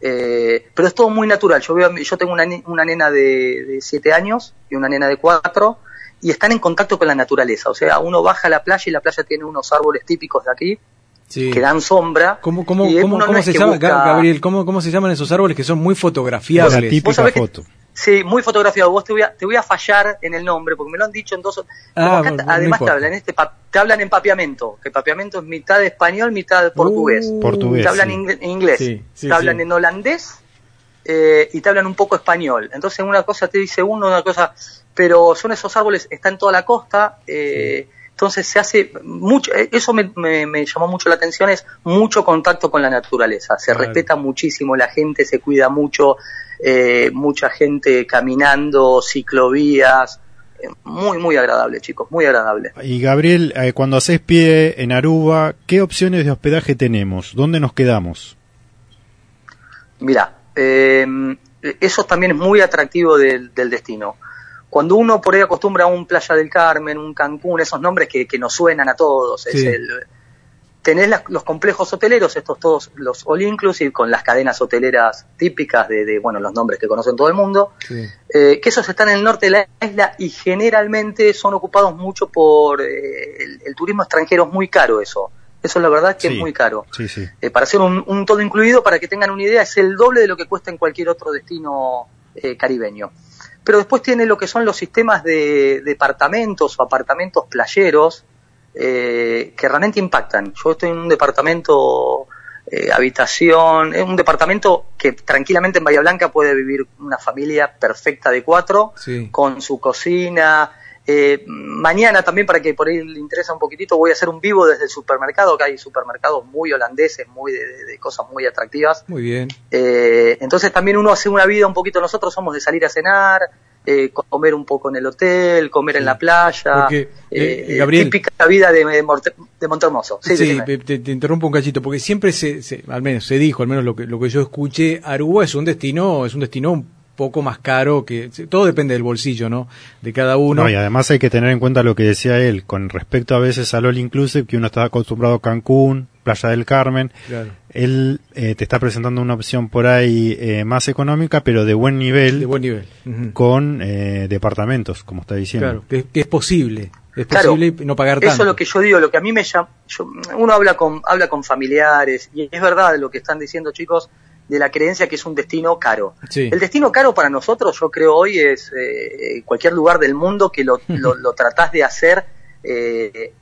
eh, pero es todo muy natural. Yo, veo, yo tengo una, una nena de, de siete años y una nena de cuatro y están en contacto con la naturaleza. O sea, uno baja a la playa y la playa tiene unos árboles típicos de aquí Sí. que dan sombra. ¿Cómo, cómo, y cómo, se que llama, busca- Ga- Gabriel? ¿cómo, ¿Cómo se llaman esos árboles que son muy fotografiables? La típica sabés que- foto. Sí, muy fotografiado. Vos te voy, a, te voy a fallar en el nombre porque me lo han dicho en dos. Ah, acá bueno, no además te hablan este pa- te hablan en papiamento, que papiamento es mitad español, mitad portugués. Uh, Portugués, te hablan sí. en inglés, Sí, sí, te hablan sí. en holandés eh, y te hablan un poco español. Entonces una cosa te dice uno, una cosa, pero son esos árboles, está en toda la costa, eh, entonces se hace mucho, eh, eso me, me- me llamó mucho la atención, es mucho contacto con la naturaleza, se Claro. respeta muchísimo, la gente se cuida mucho, eh, mucha gente caminando, ciclovías, eh, muy, muy agradable chicos, muy agradable. Y Gabriel, eh, cuando haces pie en Aruba, ¿qué opciones de hospedaje tenemos? ¿Dónde nos quedamos? Mira, eh, eso también es muy atractivo del, del destino. Cuando uno por ahí acostumbra a un Playa del Carmen, un Cancún, esos nombres que, que nos suenan a todos, es Sí. el, tenés las- los complejos hoteleros, estos todos, los all inclusive, con las cadenas hoteleras típicas de, de, bueno, los nombres que conocen todo el mundo, Sí. eh, que esos están en el norte de la isla y generalmente son ocupados mucho por eh, el, el turismo extranjero, es muy caro eso. Eso la verdad es que Sí. es muy caro. Sí, sí. Eh, para hacer un, un todo incluido, para que tengan una idea, es el doble de lo que cuesta en cualquier otro destino eh, caribeño. Pero después tiene lo que son los sistemas de departamentos o apartamentos playeros eh, que realmente impactan. Yo estoy en un departamento, eh, habitación, es un departamento que tranquilamente en Bahía Blanca puede vivir una familia perfecta de cuatro, Sí. con su cocina. Eh, mañana también, para que por ahí le interesa un poquitito, voy a hacer un vivo desde el supermercado, que hay supermercados muy holandeses, muy de, de- de cosas muy atractivas. Muy bien. Eh, entonces también uno hace una vida un poquito, nosotros somos de salir a cenar, eh, comer un poco en el hotel, comer en la playa, Porque, eh, eh, Gabriel- típica vida de, de, de Montehermoso. Sí, Sí, te, te- te interrumpo un cachito, porque siempre se, se- al menos se dijo, al menos lo que, lo que yo escuché, Aruba es un destino, es un destino poco más caro que, todo depende del bolsillo, ¿no? De cada uno. No, y además hay que tener en cuenta lo que decía él, con respecto a veces al All Inclusive, que uno está acostumbrado a Cancún, Playa del Carmen. Claro. Él eh, te está presentando una opción por ahí eh, más económica, pero de buen nivel, de buen nivel. Con eh, departamentos, como está diciendo. Claro, que, que es posible, es Claro, posible no pagar tanto. Eso es lo que yo digo, lo que a mí me llama, yo- uno habla con, habla con familiares y es verdad lo que están diciendo chicos de la creencia que es un destino caro. Sí. El destino caro para nosotros, yo creo hoy es eh, cualquier lugar del mundo que lo, lo, lo tratás de hacer, eh, eh,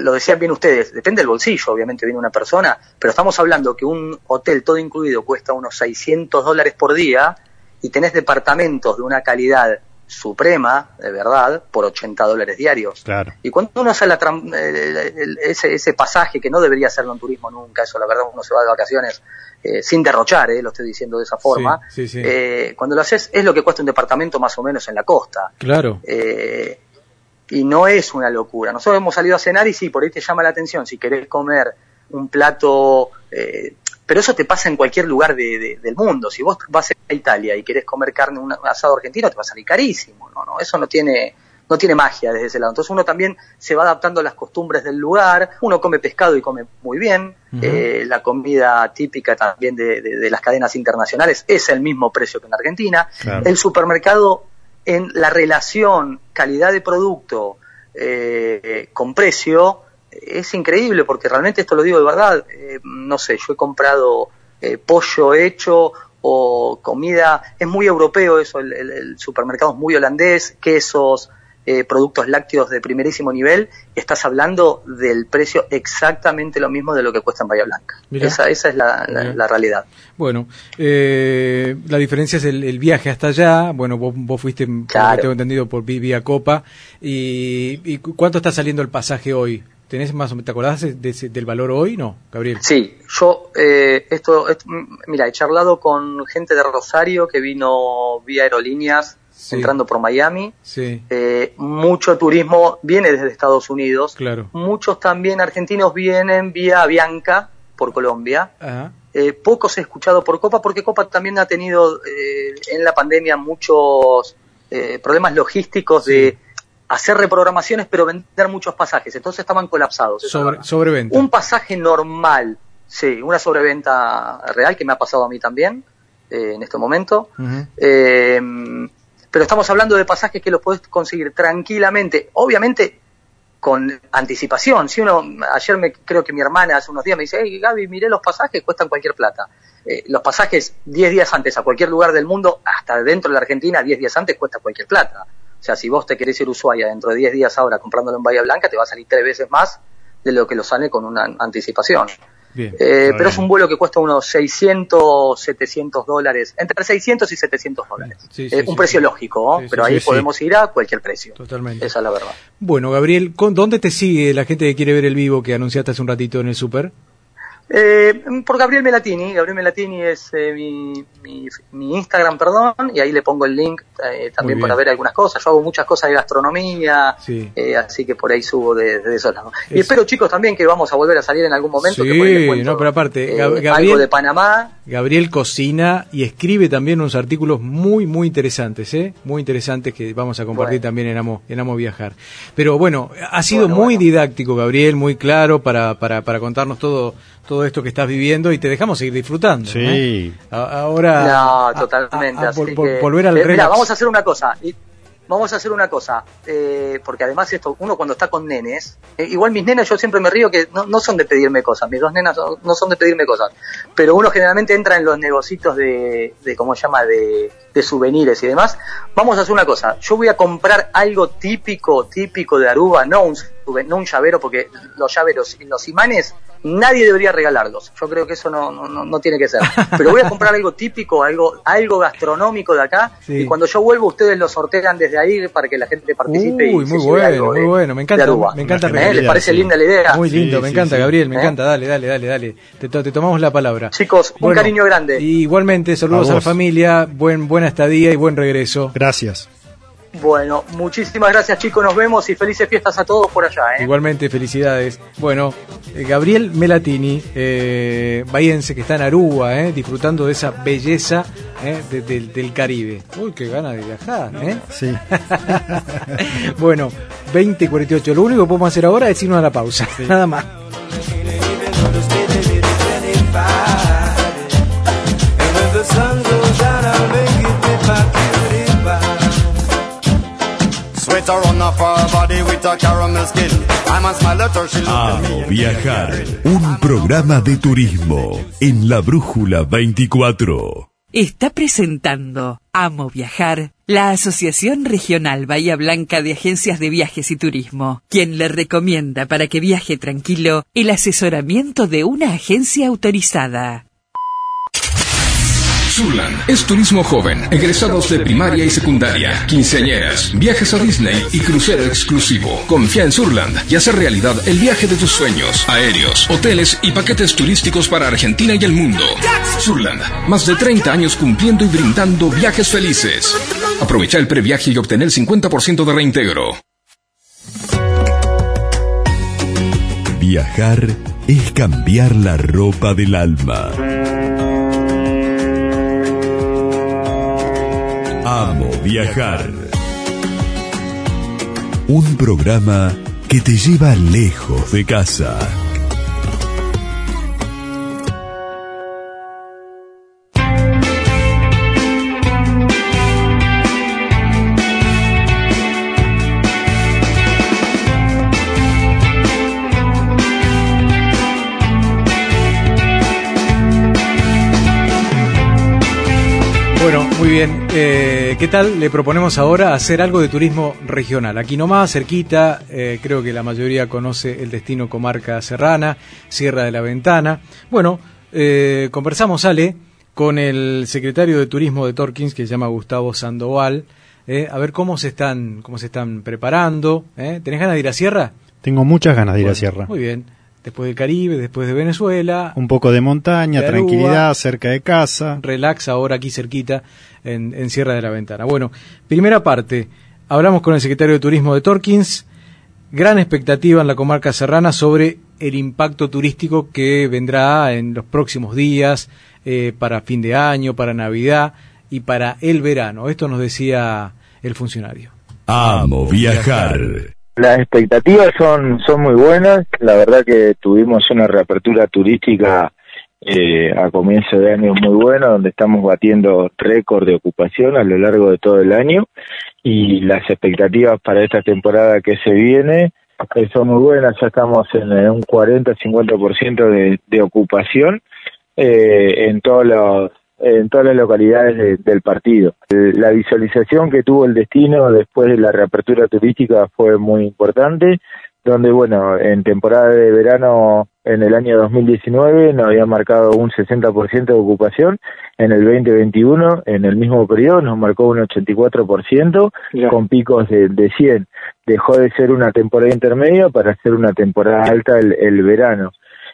lo decían bien ustedes, depende del bolsillo, obviamente viene una persona, pero estamos hablando que un hotel todo incluido cuesta unos 600 dólares por día y tenés departamentos de una calidad suprema, de verdad, por 80 dólares diarios. Claro. Y cuando uno hace la el- el- ese, ese pasaje, que no debería hacerlo en turismo nunca, eso la verdad uno se va de vacaciones eh, sin derrochar, eh, lo estoy diciendo de esa forma, Sí, sí, sí. eh, cuando lo haces es lo que cuesta un departamento más o menos en la costa. Claro. Eh, y no es una locura. Nosotros hemos salido a cenar y sí, por ahí te llama la atención si querés comer un plato, eh, pero eso te pasa en cualquier lugar de- de- del mundo. Si vos vas a Italia y querés comer carne, un asado argentino, te va a salir carísimo. No, no, eso no tiene, no tiene magia desde ese lado. Entonces uno también se va adaptando a las costumbres del lugar. Uno come pescado y come muy bien. Eh, la comida típica también de, de- de las cadenas internacionales es el mismo precio que en Argentina. Claro. El supermercado en la relación calidad de producto eh, con precio es increíble porque realmente esto lo digo de verdad. Eh, no sé, yo he comprado eh, pollo hecho o comida, es muy europeo eso, el, el- el supermercado es muy holandés, quesos, eh, productos lácteos de primerísimo nivel, estás hablando del precio exactamente lo mismo de lo que cuesta en Bahía Blanca. Mirá. Esa, esa es la, la- realidad. Bueno, eh, la diferencia es el, el viaje hasta allá. Bueno, vos, vos fuiste, Claro. tengo entendido, por vía Copa. Y, y cu- cuánto está saliendo el pasaje hoy? ¿Tenés más o te acordás de- del valor hoy? No, Gabriel. Sí, yo, eh, esto, esto- mira, he charlado con gente de Rosario que vino vía aerolíneas Sí. entrando por Miami. Sí, Eh, mucho turismo viene desde Estados Unidos. claro. Muchos también argentinos vienen vía Bianca por Colombia. Ajá. Eh, pocos he escuchado por Copa porque Copa también ha tenido eh, en la pandemia muchos eh, problemas logísticos de hacer reprogramaciones pero vender muchos pasajes. Entonces estaban colapsados. Sobre, sobreventa. Un pasaje normal, sí, una sobreventa real que me ha pasado a mí también eh, en este momento. Eh, pero estamos hablando de pasajes que los podés conseguir tranquilamente, obviamente con anticipación. Si uno, ayer me creo que mi hermana hace unos días me dice, hey Gaby, miré los pasajes, cuestan cualquier plata. Eh, los pasajes 10 días antes a cualquier lugar del mundo, hasta dentro de la Argentina, 10 días antes cuesta cualquier plata. O sea, si vos te querés ir a Ushuaia dentro de 10 días ahora comprándolo en Bahía Blanca, te va a salir tres veces más de lo que lo sale con una anticipación. Bien. Eh, pero es un vuelo que cuesta unos 600, 700 dólares, entre 600 y 700 dólares. Sí, sí, Eh, sí, un precio lógico, pero ahí podemos ir a cualquier precio. Totalmente. Esa es la verdad. Bueno, Gabriel, ¿con- ¿dónde te sigue la gente que quiere ver el vivo que anunciaste hace un ratito en el Super? Eh, por Gabriel Melatini, Gabriel Melatini es eh, mi, mi, mi Instagram, perdón, y ahí le pongo el link eh, también para ver algunas cosas. Yo hago muchas cosas de gastronomía, Sí. eh, así que por ahí subo de, de esos lados. Y Es- espero, chicos, también que vamos a volver a salir en algún momento. Sí, que por ahí les cuento, no, pero aparte, eh, Gab- Gabriel- algo de Panamá. Gabriel cocina y escribe también unos artículos muy, muy interesantes, ¿eh? Muy interesantes que vamos a compartir Bueno. también en Amo, en Amo Viajar. Pero bueno, ha sido Bueno, muy bueno. didáctico, Gabriel, muy claro para, para, para contarnos todo, todo esto que estás viviendo y te dejamos seguir disfrutando. Sí. ¿eh? Ahora. No, totalmente. a- a así vol- vol- que- volver al Eh, mirá, relax. vamos a hacer una cosa. y- Vamos a hacer una cosa, eh, porque además esto, uno cuando está con nenes, eh, igual mis nenas yo siempre me río que no, no son de pedirme cosas, mis dos nenas no, no son de pedirme cosas, pero uno generalmente entra en los negocios de, de ¿cómo se llama?, de, de souvenirs y demás. Vamos a hacer una cosa, yo voy a comprar algo típico, típico de Aruba, no un, no un llavero, porque los llaveros y los imanes nadie debería regalarlos. Yo creo que eso no, no, no- no tiene que ser. Pero voy a comprar algo típico, algo, algo gastronómico de acá, Sí. y cuando yo vuelvo ustedes lo sortean desde ahí para que la gente participe. Uy, y muy bueno, algo muy bueno. Me encanta, me encanta ¿Eh? ¿Les genialidad, parece sí. linda la idea? Muy lindo, Sí, me sí, encanta, sí. Gabriel, me ¿Eh? encanta. Dale, dale, dale, dale. Te, to- te tomamos la palabra. Chicos, un Bueno, cariño grande. y igualmente, saludos A a, la familia, buen, buena estadía y buen regreso. Gracias. Bueno, muchísimas gracias chicos, nos vemos y felices fiestas a todos por allá. ¿eh? Igualmente, felicidades. Bueno, eh, Gabriel Melatini, eh, bahiense que está en Aruba, eh, disfrutando de esa belleza eh, de- del- del Caribe. Uy, qué ganas de viajar, ¿eh? Sí. bueno, 20 y 48. Lo único que podemos hacer ahora es irnos a la pausa. Nada más. Sweater on off her body with a caramel skin. I'm a smile at her, she look at me. Amo Viajar, un programa de turismo en la Brújula 24. Está presentando Amo Viajar, la Asociación Regional Bahía Blanca de Agencias de Viajes y Turismo, quien le recomienda para que viaje tranquilo el asesoramiento de una agencia autorizada. Surland es turismo joven, egresados de primaria y secundaria, quinceañeras, viajes a Disney y crucero exclusivo. Confía en Surland y hace realidad el viaje de tus sueños, aéreos, hoteles y paquetes turísticos para Argentina y el mundo. Surland, más de 30 años cumpliendo y brindando viajes felices. Aprovecha el previaje y obtener el 50% de reintegro. Viajar es cambiar la ropa del alma. Amo Viajar. Un programa que te lleva lejos de casa. Bueno, muy bien. Eh, ¿Qué tal? Le proponemos ahora hacer algo de turismo regional. Aquí nomás, cerquita, eh, creo que la mayoría conoce el destino comarca serrana, Sierra de la Ventana. Bueno, eh, conversamos, Ale, con el secretario de Turismo de Torkins, que se llama Gustavo Sandoval, eh, a ver cómo se están, cómo se están preparando. ¿eh? ¿Tenés ganas de ir a Sierra? Tengo muchas ganas de ir a Sierra. Muy bien. Después del Caribe, después de Venezuela. Un poco de montaña, de tranquilidad, Aruba, cerca de casa. Relax ahora aquí cerquita, en, en Sierra de la Ventana. Bueno, primera parte. Hablamos con el secretario de Turismo de Torkins. Gran expectativa en la comarca serrana sobre el impacto turístico que vendrá en los próximos días, eh, para fin de año, para Navidad y para el verano. Esto nos decía el funcionario. Amo viajar. Las expectativas son, son muy buenas. La verdad que tuvimos una reapertura turística eh, a comienzo de año muy buena, donde estamos batiendo récord de ocupación a lo largo de todo el año. Y las expectativas para esta temporada que se viene eh, son muy buenas. Ya estamos en, un 40-50% de, de ocupación eh, en todos los en todas las localidades de- del partido. Eh, La visualización que tuvo el destino después de la reapertura turística fue muy importante, donde, bueno, en temporada de verano en el año 2019 nos había marcado un 60% de ocupación, en el 2021, en el mismo periodo, nos marcó un 84%, con picos de, de 100. Dejó de ser una temporada intermedia para ser una temporada alta el, el verano.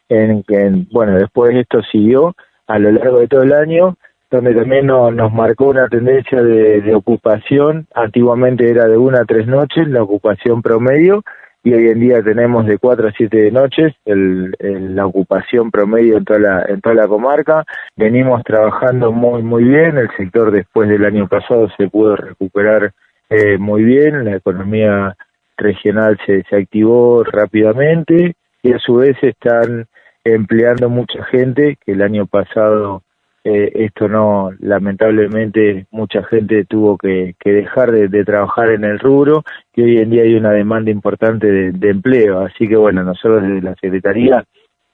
En, en- bueno, después esto siguió a lo largo de todo el año, donde también no- nos marcó una tendencia de, de ocupación. Antiguamente era de una a tres noches la ocupación promedio y hoy en día tenemos de cuatro a siete noches el, el- la ocupación promedio en toda la, en toda la comarca. Venimos trabajando muy muy bien. El sector después del año pasado se pudo recuperar eh, muy bien. La economía regional se, se activó rápidamente y a su vez están empleando mucha gente que el año pasado eh, esto no lamentablemente mucha gente tuvo que, que dejar de, trabajar en el rubro y hoy en día hay una demanda importante de, de empleo. Así que bueno nosotros desde la secretaría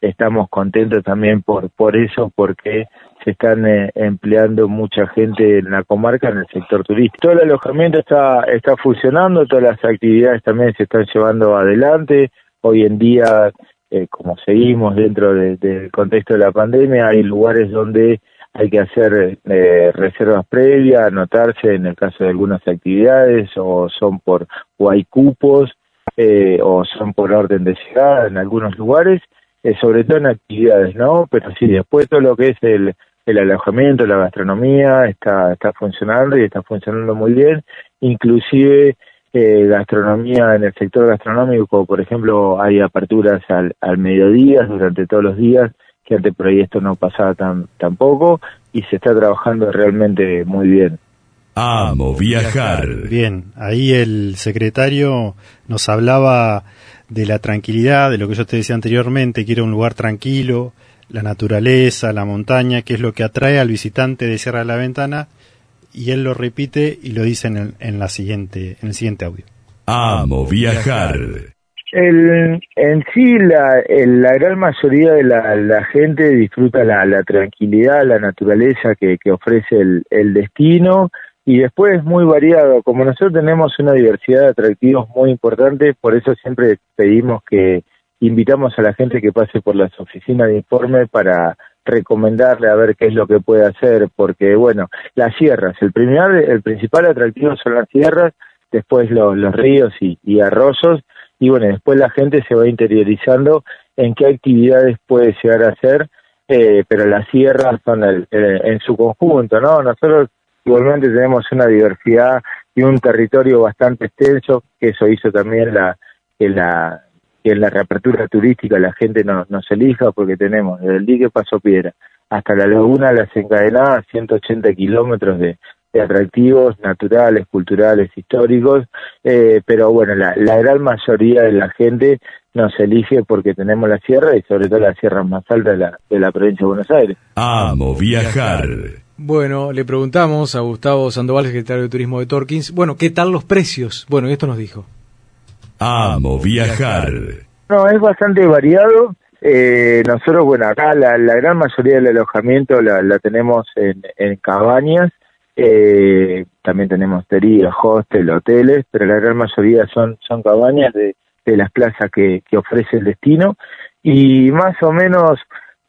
estamos contentos también por por eso porque se están eh, empleando mucha gente en la comarca en el sector turístico. Todo el alojamiento está está funcionando todas las actividades también se están llevando adelante. Hoy en día eh, como seguimos dentro de- del contexto de la pandemia, hay lugares donde hay que hacer eh, reservas previas, anotarse en el caso de algunas actividades, o son por, o hay cupos, eh, o son por orden de llegada en algunos lugares, eh, sobre todo en actividades, ¿no? Pero sí, después todo lo que es el, el alojamiento, la gastronomía, está, está funcionando y está funcionando muy bien, inclusive eh, gastronomía en el sector gastronómico, por ejemplo, hay aperturas al, al mediodía durante todos los días, que antes por ahí esto no pasaba tan tampoco, y se está trabajando realmente muy bien. Amo viajar. Bien, ahí el secretario nos hablaba de la tranquilidad, de lo que yo te decía anteriormente, que era un lugar tranquilo, la naturaleza, la montaña, que es lo que atrae al visitante de Sierra de la Ventana, y él lo repite y lo dice en el, en la siguiente, en el siguiente audio. Amo viajar. El, en sí, la, el- la gran mayoría de la, la gente disfruta la, la tranquilidad, la naturaleza que, que ofrece el, el destino y después es muy variado. Como nosotros tenemos una diversidad de atractivos muy importante, por eso siempre pedimos que invitamos a la gente que pase por las oficinas de informe para recomendarle a ver qué es lo que puede hacer, porque bueno, las sierras, el primer, el principal atractivo son las sierras, después lo- los ríos y, y y bueno, después la gente se va interiorizando en qué actividades puede llegar a hacer, eh, pero las sierras son el- el- en su conjunto, ¿no? Nosotros igualmente tenemos una diversidad y un territorio bastante extenso, que eso hizo también la que en la reapertura turística la gente no- nos elija porque tenemos desde el dique Paso Piedra hasta la laguna Las Encadenadas 180 kilómetros de, de atractivos naturales, culturales, históricos, eh, pero bueno, la, la gran mayoría de la gente nos elige porque tenemos la sierra y sobre todo la sierra más alta de la, de la provincia de Buenos Aires. Amo viajar. Bueno, le preguntamos a Gustavo Sandoval, secretario de Turismo de Torkins, bueno, ¿qué tal los precios? Bueno, y esto nos dijo. Amo viajar. No, es bastante variado. Eh, nosotros, bueno, acá la, la gran mayoría del alojamiento la, la tenemos en, en cabañas. Eh, también tenemos hosterías, hostel, hoteles, pero la gran mayoría son, son cabañas de, de las plazas que, que ofrece el destino. Y más o menos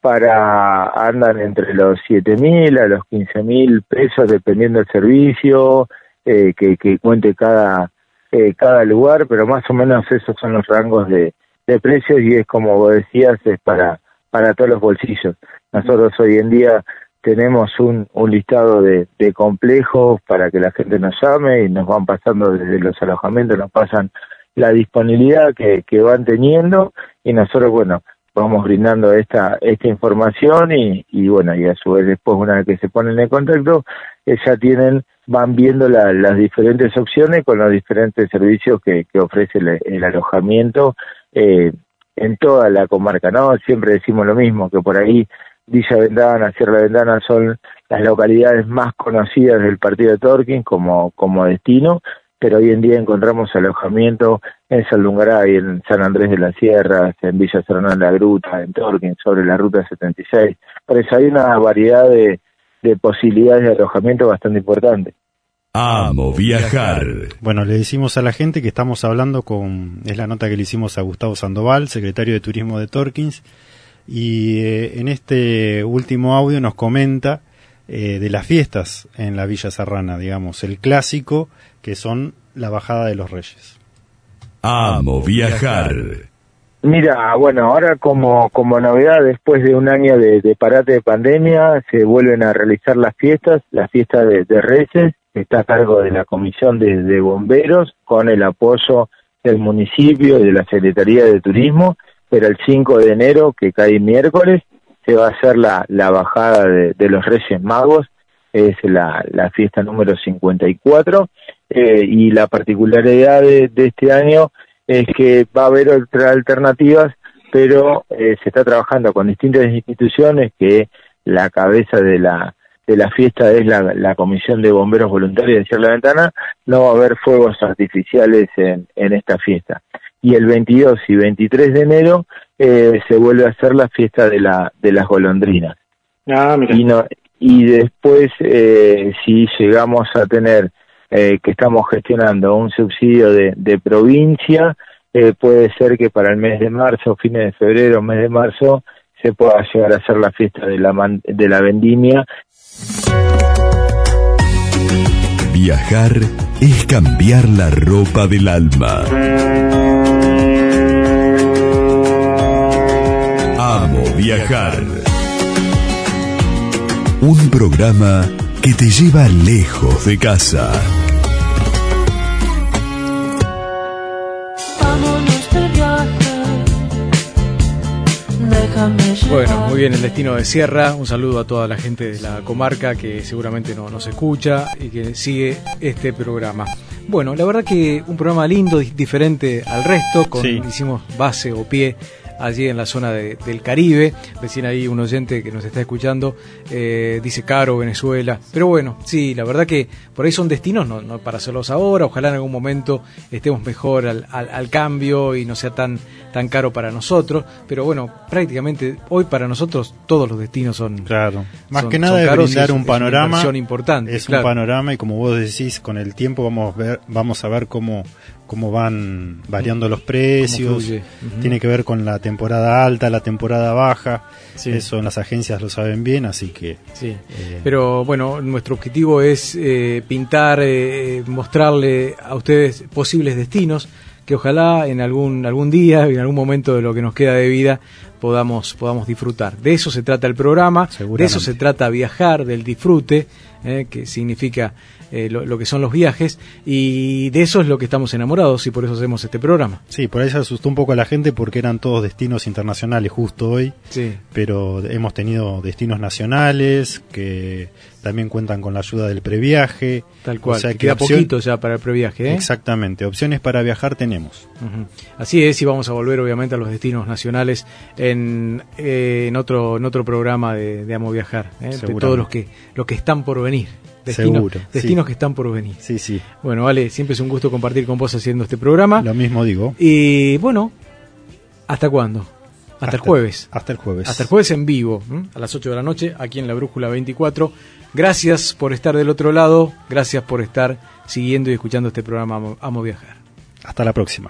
para andan entre los 7.000 a los 15.000 pesos dependiendo del servicio eh, que, que cuente cada eh, cada lugar, pero más o menos esos son los rangos de, de precios y es como vos decías, es para, para todos los bolsillos. Nosotros hoy en día tenemos un, un listado de, de complejos para que la gente nos llame y nos van pasando desde los alojamientos, nos pasan la disponibilidad que, que van teniendo y nosotros, bueno, vamos brindando esta esta información y, y bueno, y a su vez después una vez que se ponen en contacto, eh, ya tienen, van viendo la- las diferentes opciones con los diferentes servicios que, que ofrece el, el alojamiento eh, en toda la comarca, ¿no? Siempre decimos lo mismo, que por ahí Villa Vendana, Sierra Vendana son las localidades más conocidas del partido de Torquín como, como destino, pero hoy en día encontramos alojamiento en Saldungaray, en San Andrés de las Sierras, en Villa Serrano de la Gruta, en Torquín, sobre la Ruta 76. Por eso hay una variedad de, de posibilidades de alojamiento bastante importante. Amo viajar. Bueno, le decimos a la gente que estamos hablando con, es la nota que le hicimos a Gustavo Sandoval, secretario de Turismo de Torkins, y eh, en este último audio nos comenta eh, de las fiestas en la Villa Serrana, digamos, el clásico, que son la bajada de los reyes. Amo viajar. Mira, bueno, ahora como, como novedad, después de un año de, de parate de pandemia, se vuelven a realizar las fiestas, la fiesta de, de Reyes, que está a cargo de la Comisión de, de Bomberos, con el apoyo del municipio y de la Secretaría de Turismo, pero el 5 de enero, que cae miércoles, se va a hacer la, la bajada de, de los Reyes Magos, es la, la fiesta número 54, eh, y la particularidad de, de este año es que va a haber otras alternativas, pero eh, se está trabajando con distintas instituciones que la cabeza de la de la fiesta es la, la Comisión de Bomberos Voluntarios de Cierra la Ventana, no va a haber fuegos artificiales en, en esta fiesta. Y el 22 y 23 de enero eh, se vuelve a hacer la fiesta de la de las golondrinas. y, no, y después, eh, si llegamos a tener eh, que estamos gestionando un subsidio de, provincia, eh, puede ser que para el mes de marzo, fines de febrero, mes de marzo, se pueda llegar a hacer la fiesta de la, man- de la vendimia. Viajar es cambiar la ropa del alma. Amo viajar. Un programa que te lleva lejos de casa. Bueno, muy bien, el destino de Sierra. Un saludo a toda la gente de la comarca que seguramente no nos escucha y que sigue este programa. Bueno, la verdad que un programa lindo, di- diferente al resto, con, Sí. hicimos base o pie allí en la zona de- del Caribe. Recién ahí un oyente que nos está escuchando eh, dice caro Venezuela. Pero bueno, sí, la verdad que por ahí son destinos, no, no para hacerlos ahora, ojalá en algún momento estemos mejor al, al- al cambio y no sea tan, tan caro para nosotros. Pero bueno, prácticamente hoy para nosotros todos los destinos son... Claro. Más son- que nada es y brindar es- un es una panorama. inversión importante. Es claro. un panorama y como vos decís, con el tiempo vamos a ver, vamos a ver cómo, cómo van variando los precios. Tiene que ver con la temporada alta, la temporada baja. Sí. Eso en las agencias lo saben bien, así que. Sí. eh, Pero bueno, nuestro objetivo es eh, pintar, eh, mostrarle a ustedes posibles destinos que ojalá en algún algún día, en algún momento de lo que nos queda de vida, podamos podamos disfrutar. De eso se trata el programa, de eso se trata viajar, del disfrute, eh, que significa eh, lo, lo que son los viajes, y de eso es lo que estamos enamorados y por eso hacemos este programa. Sí, por ahí se asustó un poco a la gente porque eran todos destinos internacionales justo hoy. Sí. Pero hemos tenido destinos nacionales que también cuentan con la ayuda del previaje. Tal cual, O sea que que queda opción- poquito ya para el previaje. ¿eh? Exactamente, opciones para viajar tenemos. Así es, y vamos a volver obviamente a los destinos nacionales en, eh, en otro en otro programa de, de Amo Viajar, ¿eh? de todos los que los que están por venir. Destinos, Seguro, destinos sí. que están por venir. Sí, sí. Bueno, vale, siempre es un gusto compartir con vos haciendo este programa. Lo mismo digo. Y bueno, ¿hasta cuándo? Hasta, el jueves. Hasta el jueves. Hasta el jueves en vivo, ¿m? a las 8 de la noche, aquí en la Brújula 24. Gracias por estar del otro lado, gracias por estar siguiendo y escuchando este programa Amo, Amo Viajar. Hasta la próxima.